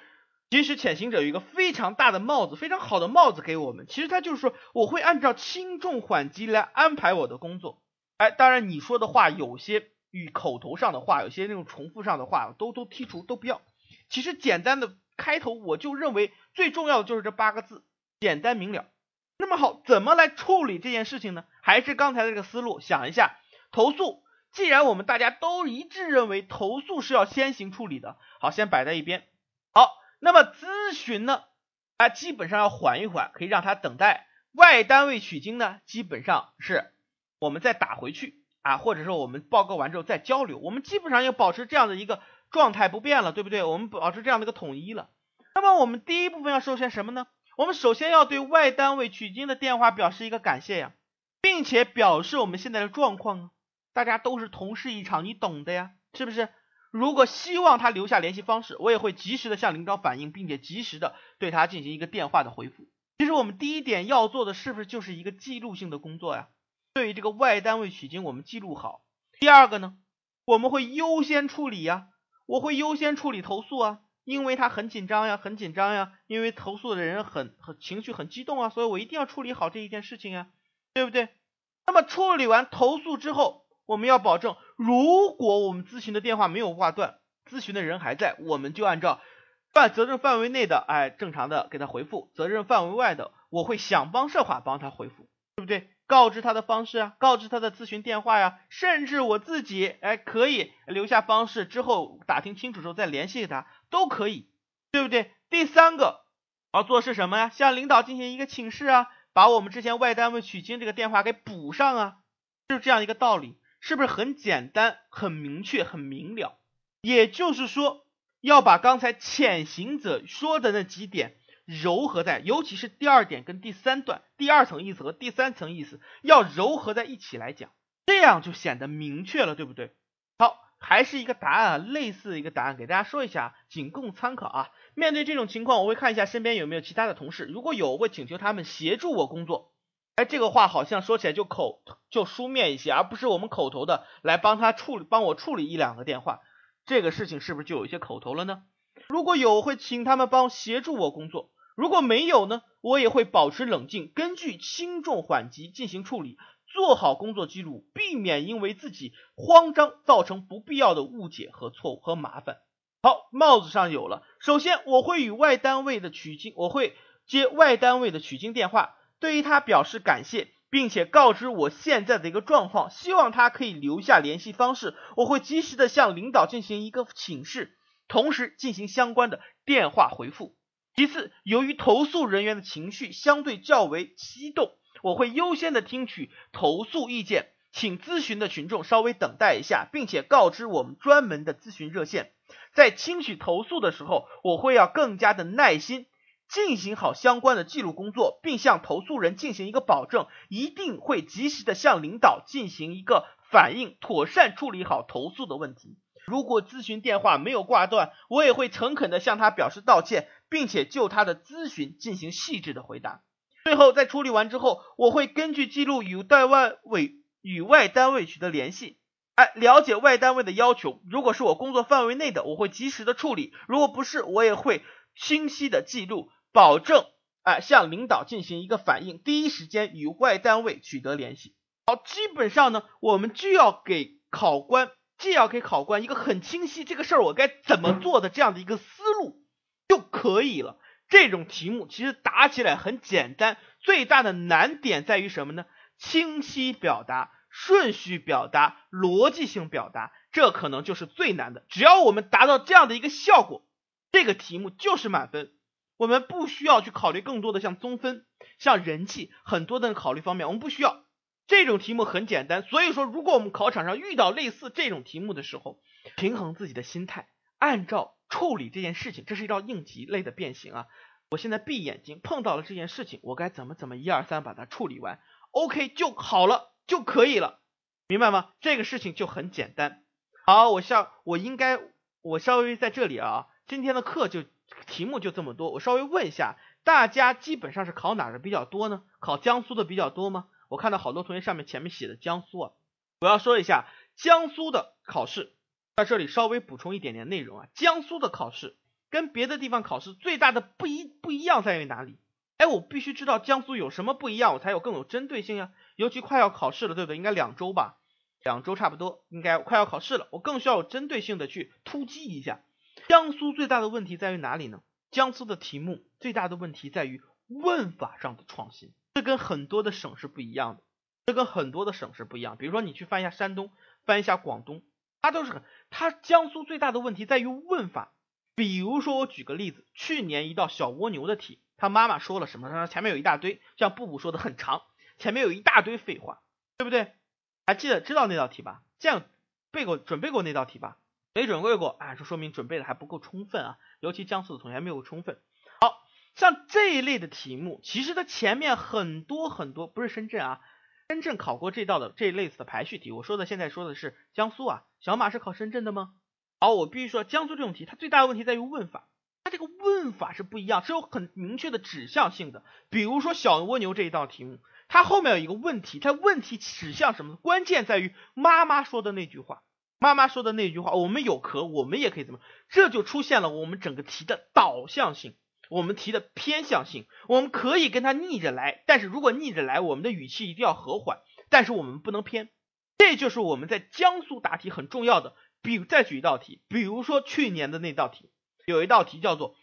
其实潜行者有一个非常大的帽子，非常好的帽子给我们。其实他就是说，我会按照轻重缓急来安排我的工作。哎，当然你说的话有些与口头上的话，有些那种重复上的话，都都剔除，都不要。其实简单的开头，我就认为最重要的就是这八个字，简单明了。那么好，怎么来处理这件事情呢？还是刚才的这个思路，想一下，投诉。既然我们大家都一致认为投诉是要先行处理的，好，先摆在一边。好。那么咨询呢，啊，基本上要缓一缓，可以让他等待。外单位取经呢，基本上是我们再打回去啊，或者说我们报告完之后再交流，我们基本上要保持这样的一个状态不变了，对不对？我们保持这样的一个统一了。那么我们第一部分要首先什么呢？我们首先要对外单位取经的电话表示一个感谢呀，并且表示我们现在的状况啊，大家都是同事一场，你懂的呀，是不是？如果希望他留下联系方式，我也会及时的向领导反映，并且及时的对他进行一个电话的回复。其实我们第一点要做的是不是就是一个记录性的工作呀？对于这个外单位取经，我们记录好。第二个呢，我们会优先处理呀，我会优先处理投诉啊，因为他很紧张呀，很紧张呀，因为投诉的人很很情绪很激动啊，所以我一定要处理好这一件事情呀，对不对？那么处理完投诉之后。我们要保证，如果我们咨询的电话没有挂断，咨询的人还在，我们就按照范责任范围内的，哎，正常的给他回复；责任范围外的，我会想方设法帮他回复，对不对？告知他的方式啊，告知他的咨询电话呀，甚至我自己，哎，可以留下方式，之后打听清楚之后再联系他，都可以，对不对？第三个要做是什么呀？向领导进行一个请示啊，把我们之前外单位取经这个电话给补上啊，就是这样一个道理。是不是很简单、很明确、很明了？也就是说，要把刚才潜行者说的那几点糅合在，尤其是第二点跟第三段，第二层意思和第三层意思要糅合在一起来讲，这样就显得明确了，对不对？好，还是一个答案啊，类似一个答案，给大家说一下，仅供参考啊。面对这种情况，我会看一下身边有没有其他的同事，如果有，我会请求他们协助我工作。哎，这个话好像说起来就口就书面一些，而不是我们口头的来帮他处理，帮我处理一两个电话，这个事情是不是就有一些口头了呢？如果有，会请他们帮协助我工作；如果没有呢，我也会保持冷静，根据轻重缓急进行处理，做好工作记录，避免因为自己慌张造成不必要的误解和错误和麻烦。好，帽子上有了。首先，我会与外单位的取经，我会接外单位的取经电话。对于他表示感谢，并且告知我现在的一个状况，希望他可以留下联系方式，我会及时的向领导进行一个请示，同时进行相关的电话回复。其次，由于投诉人员的情绪相对较为激动，我会优先的听取投诉意见，请咨询的群众稍微等待一下，并且告知我们专门的咨询热线。在听取投诉的时候，我会要更加的耐心。进行好相关的记录工作，并向投诉人进行一个保证，一定会及时的向领导进行一个反映，妥善处理好投诉的问题。如果咨询电话没有挂断，我也会诚恳的向他表示道歉，并且就他的咨询进行细致的回答。最后在处理完之后，我会根据记录与代外委与外单位取得联系，哎，了解外单位的要求。如果是我工作范围内的，我会及时的处理；如果不是，我也会清晰的记录。保证哎，向领导进行一个反应，第一时间与外单位取得联系。好，基本上呢，我们就要给考官，既要给考官一个很清晰这个事儿我该怎么做的这样的一个思路就可以了。这种题目其实答起来很简单，最大的难点在于什么呢？清晰表达、顺序表达、逻辑性表达，这可能就是最难的。只要我们达到这样的一个效果，这个题目就是满分。我们不需要去考虑更多的像综分、像人际很多的考虑方面，我们不需要。这种题目很简单，所以说，如果我们考场上遇到类似这种题目的时候，平衡自己的心态，按照处理这件事情，这是一道应急类的变形啊。我现在闭眼睛碰到了这件事情，我该怎么怎么一二三把它处理完，OK 就好了，就可以了，明白吗？这个事情就很简单。好，我下我应该我稍微在这里啊，今天的课就题目就这么多，我稍微问一下大家，基本上是考哪的比较多呢？考江苏的比较多吗？我看到好多同学上面前面写的江苏啊，我要说一下江苏的考试，在这里稍微补充一点点内容啊。江苏的考试跟别的地方考试最大的不一不一样在于哪里？哎，我必须知道江苏有什么不一样，我才有更有针对性呀。尤其快要考试了，对不对？应该两周吧，两周差不多，应该快要考试了，我更需要有针对性的去突击一下。江苏最大的问题在于哪里呢？江苏的题目最大的问题在于问法上的创新。这跟很多的省是不一样的，这跟很多的省是不一样。比如说你去翻一下山东，翻一下广东，它都是很，它江苏最大的问题在于问法。比如说我举个例子，去年一道小蜗牛的题，他妈妈说了什么？他说前面有一大堆，像布布说的很长，前面有一大堆废话，对不对？还记得知道那道题吧？这样背过准备过那道题吧？没准备过啊，这说明准备的还不够充分啊，尤其江苏的同学没有充分。好像这一类的题目，其实它前面很多很多，不是深圳啊，深圳考过这道的这一类似的排序题。我说的现在说的是江苏啊，小马是考深圳的吗？好，我必须说江苏这种题，它最大的问题在于问法，它这个问法是不一样，是有很明确的指向性的。比如说小蜗牛这一道题目，它后面有一个问题，它问题指向什么？关键在于妈妈说的那句话，妈妈说的那句话，我们有壳，我们也可以怎么？这就出现了我们整个题的导向性。我们题的偏向性，我们可以跟他逆着来，但是如果逆着来，我们的语气一定要和缓，但是我们不能偏，这就是我们在江苏答题很重要的。比再举一道题，比如说去年的那道题，有一道题叫做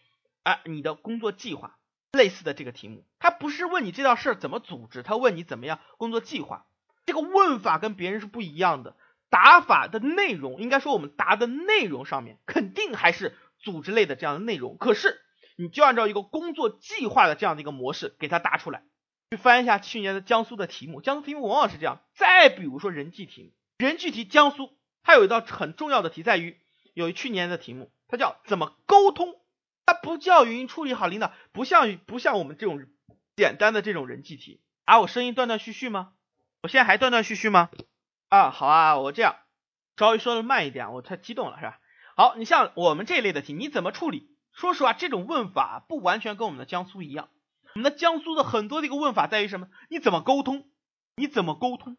啊你的工作计划，类似的这个题目，它不是问你这道事儿怎么组织，它问你怎么样工作计划，这个问法跟别人是不一样的，答法的内容，应该说我们答的内容上面肯定还是组织类的这样的内容，可是。你就按照一个工作计划的这样的一个模式给它答出来。去翻一下去年的江苏的题目，江苏题目往往是这样。再比如说人际题目，人际题江苏它有一道很重要的题在于，有一去年的题目，它叫怎么沟通，它不叫语音处理好领导，不像不像我们这种简单的这种人际题。啊，我声音断断续续吗？我现在还断断续续吗？啊，好啊，我这样稍微说的慢一点，我太激动了是吧？好，你像我们这一类的题，你怎么处理？说实话，这种问法不完全跟我们的江苏一样。我们的江苏的很多的一个问法在于什么？你怎么沟通？你怎么沟通？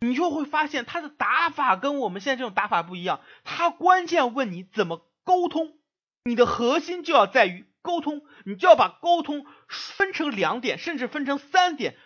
你就会发现它的打法跟我们现在这种打法不一样。它关键问你怎么沟通，你的核心就要在于沟通，你就要把沟通分成两点，甚至分成三点，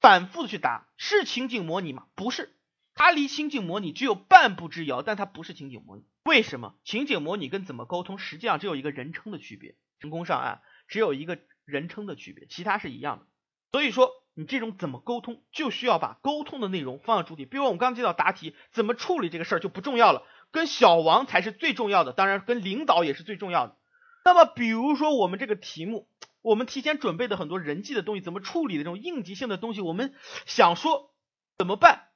反复的去答。是情景模拟吗？不是。它离情景模拟只有半步之遥，但它不是情景模拟。为什么？情景模拟跟怎么沟通，实际上只有一个人称的区别。成功上岸只有一个人称的区别，其他是一样的。所以说，你这种怎么沟通，就需要把沟通的内容放在主体。比如我们刚刚这道答题，怎么处理这个事儿就不重要了，跟小王才是最重要的，当然跟领导也是最重要的。那么，比如说我们这个题目，我们提前准备的很多人际的东西，怎么处理的这种应急性的东西，我们想说怎么办？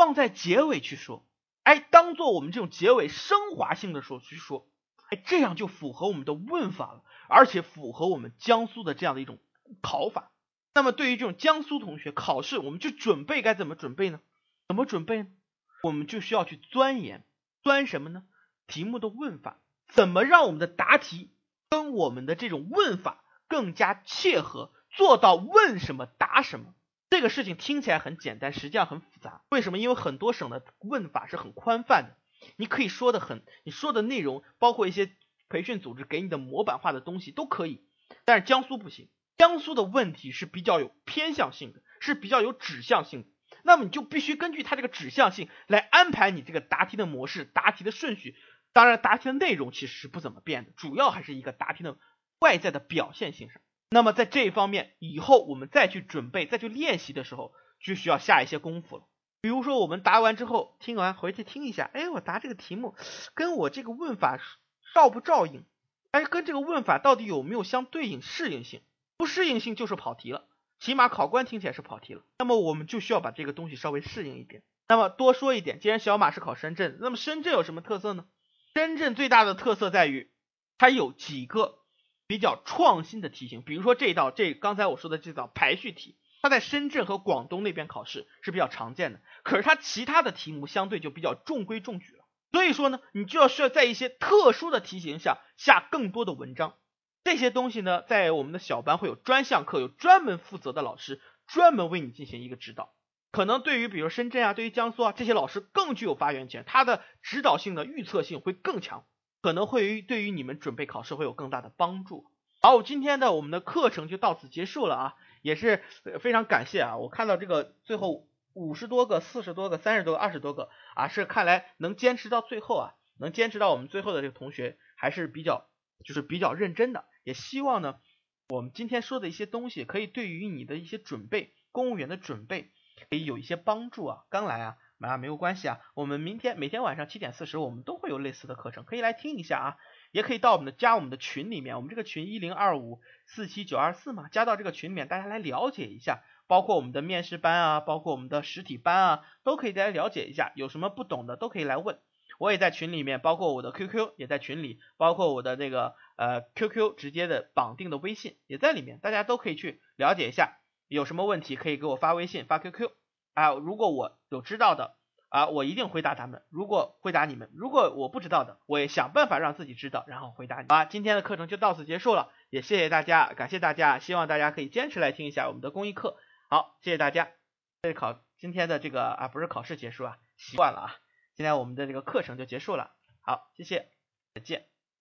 放在结尾去说，哎，当做我们这种结尾升华性的时候去说，哎，这样就符合我们的问法了，而且符合我们江苏的这样的一种考法。那么对于这种江苏同学考试，我们就准备该怎么准备呢？怎么准备呢？我们就需要去钻研，钻什么呢？题目的问法，怎么让我们的答题跟我们的这种问法更加切合，做到问什么答什么。这个事情听起来很简单，实际上很复杂。为什么？因为很多省的问法是很宽泛的，你可以说的很，你说的内容包括一些培训组织给你的模板化的东西都可以。但是江苏不行，江苏的问题是比较有偏向性的，是比较有指向性的。那么你就必须根据它这个指向性来安排你这个答题的模式、答题的顺序。当然，答题的内容其实是不怎么变的，主要还是一个答题的外在的表现性上。那么在这一方面，以后我们再去准备、再去练习的时候，就需要下一些功夫了。比如说，我们答完之后，听完回去听一下，哎，我答这个题目跟我这个问法照不照应？哎，跟这个问法到底有没有相对应适应性？不适应性就是跑题了，起码考官听起来是跑题了。那么我们就需要把这个东西稍微适应一点。那么多说一点，既然小马是考深圳，那么深圳有什么特色呢？深圳最大的特色在于，它有几个比较创新的题型，比如说这道，这刚才我说的这道排序题，它在深圳和广东那边考试是比较常见的，可是它其他的题目相对就比较中规中矩了。所以说呢，你就要需要在一些特殊的题型下下更多的文章。这些东西呢，在我们的小班会有专项课，有专门负责的老师专门为你进行一个指导。可能对于比如深圳啊，对于江苏啊这些老师更具有发言权，他的指导性的预测性会更强，可能会对于你们准备考试会有更大的帮助。好，今天的我们的课程就到此结束了啊，也是非常感谢啊，我看到这个最后五十多个、四十多个、三十多个、二十多个啊，是看来能坚持到最后啊，能坚持到我们最后的这个同学还是比较就是比较认真的，也希望呢我们今天说的一些东西可以对于你的一些准备，公务员的准备。可以有一些帮助啊，刚来啊，啊没有关系啊，我们明天每天晚上七点四十，我们都会有类似的课程，可以来听一下啊，也可以到我们的加我们的群里面，我们这个群一零二五四七九二四嘛，加到这个群里面，大家来了解一下，包括我们的面试班啊，包括我们的实体班啊，都可以大家了解一下，有什么不懂的都可以来问，我也在群里面，包括我的 QQ 也在群里，包括我的那个呃 QQ 直接的绑定的微信也在里面，大家都可以去了解一下。有什么问题可以给我发微信发 QQ 啊？如果我有知道的啊，我一定回答他们。如果回答你们，如果我不知道的，我也想办法让自己知道，然后回答你。啊，今天的课程就到此结束了，也谢谢大家，感谢大家，希望大家可以坚持来听一下我们的公益课。好，谢谢大家。这考今天的这个啊，不是考试结束啊，习惯了啊。今天我们的这个课程就结束了。好，谢谢，再见。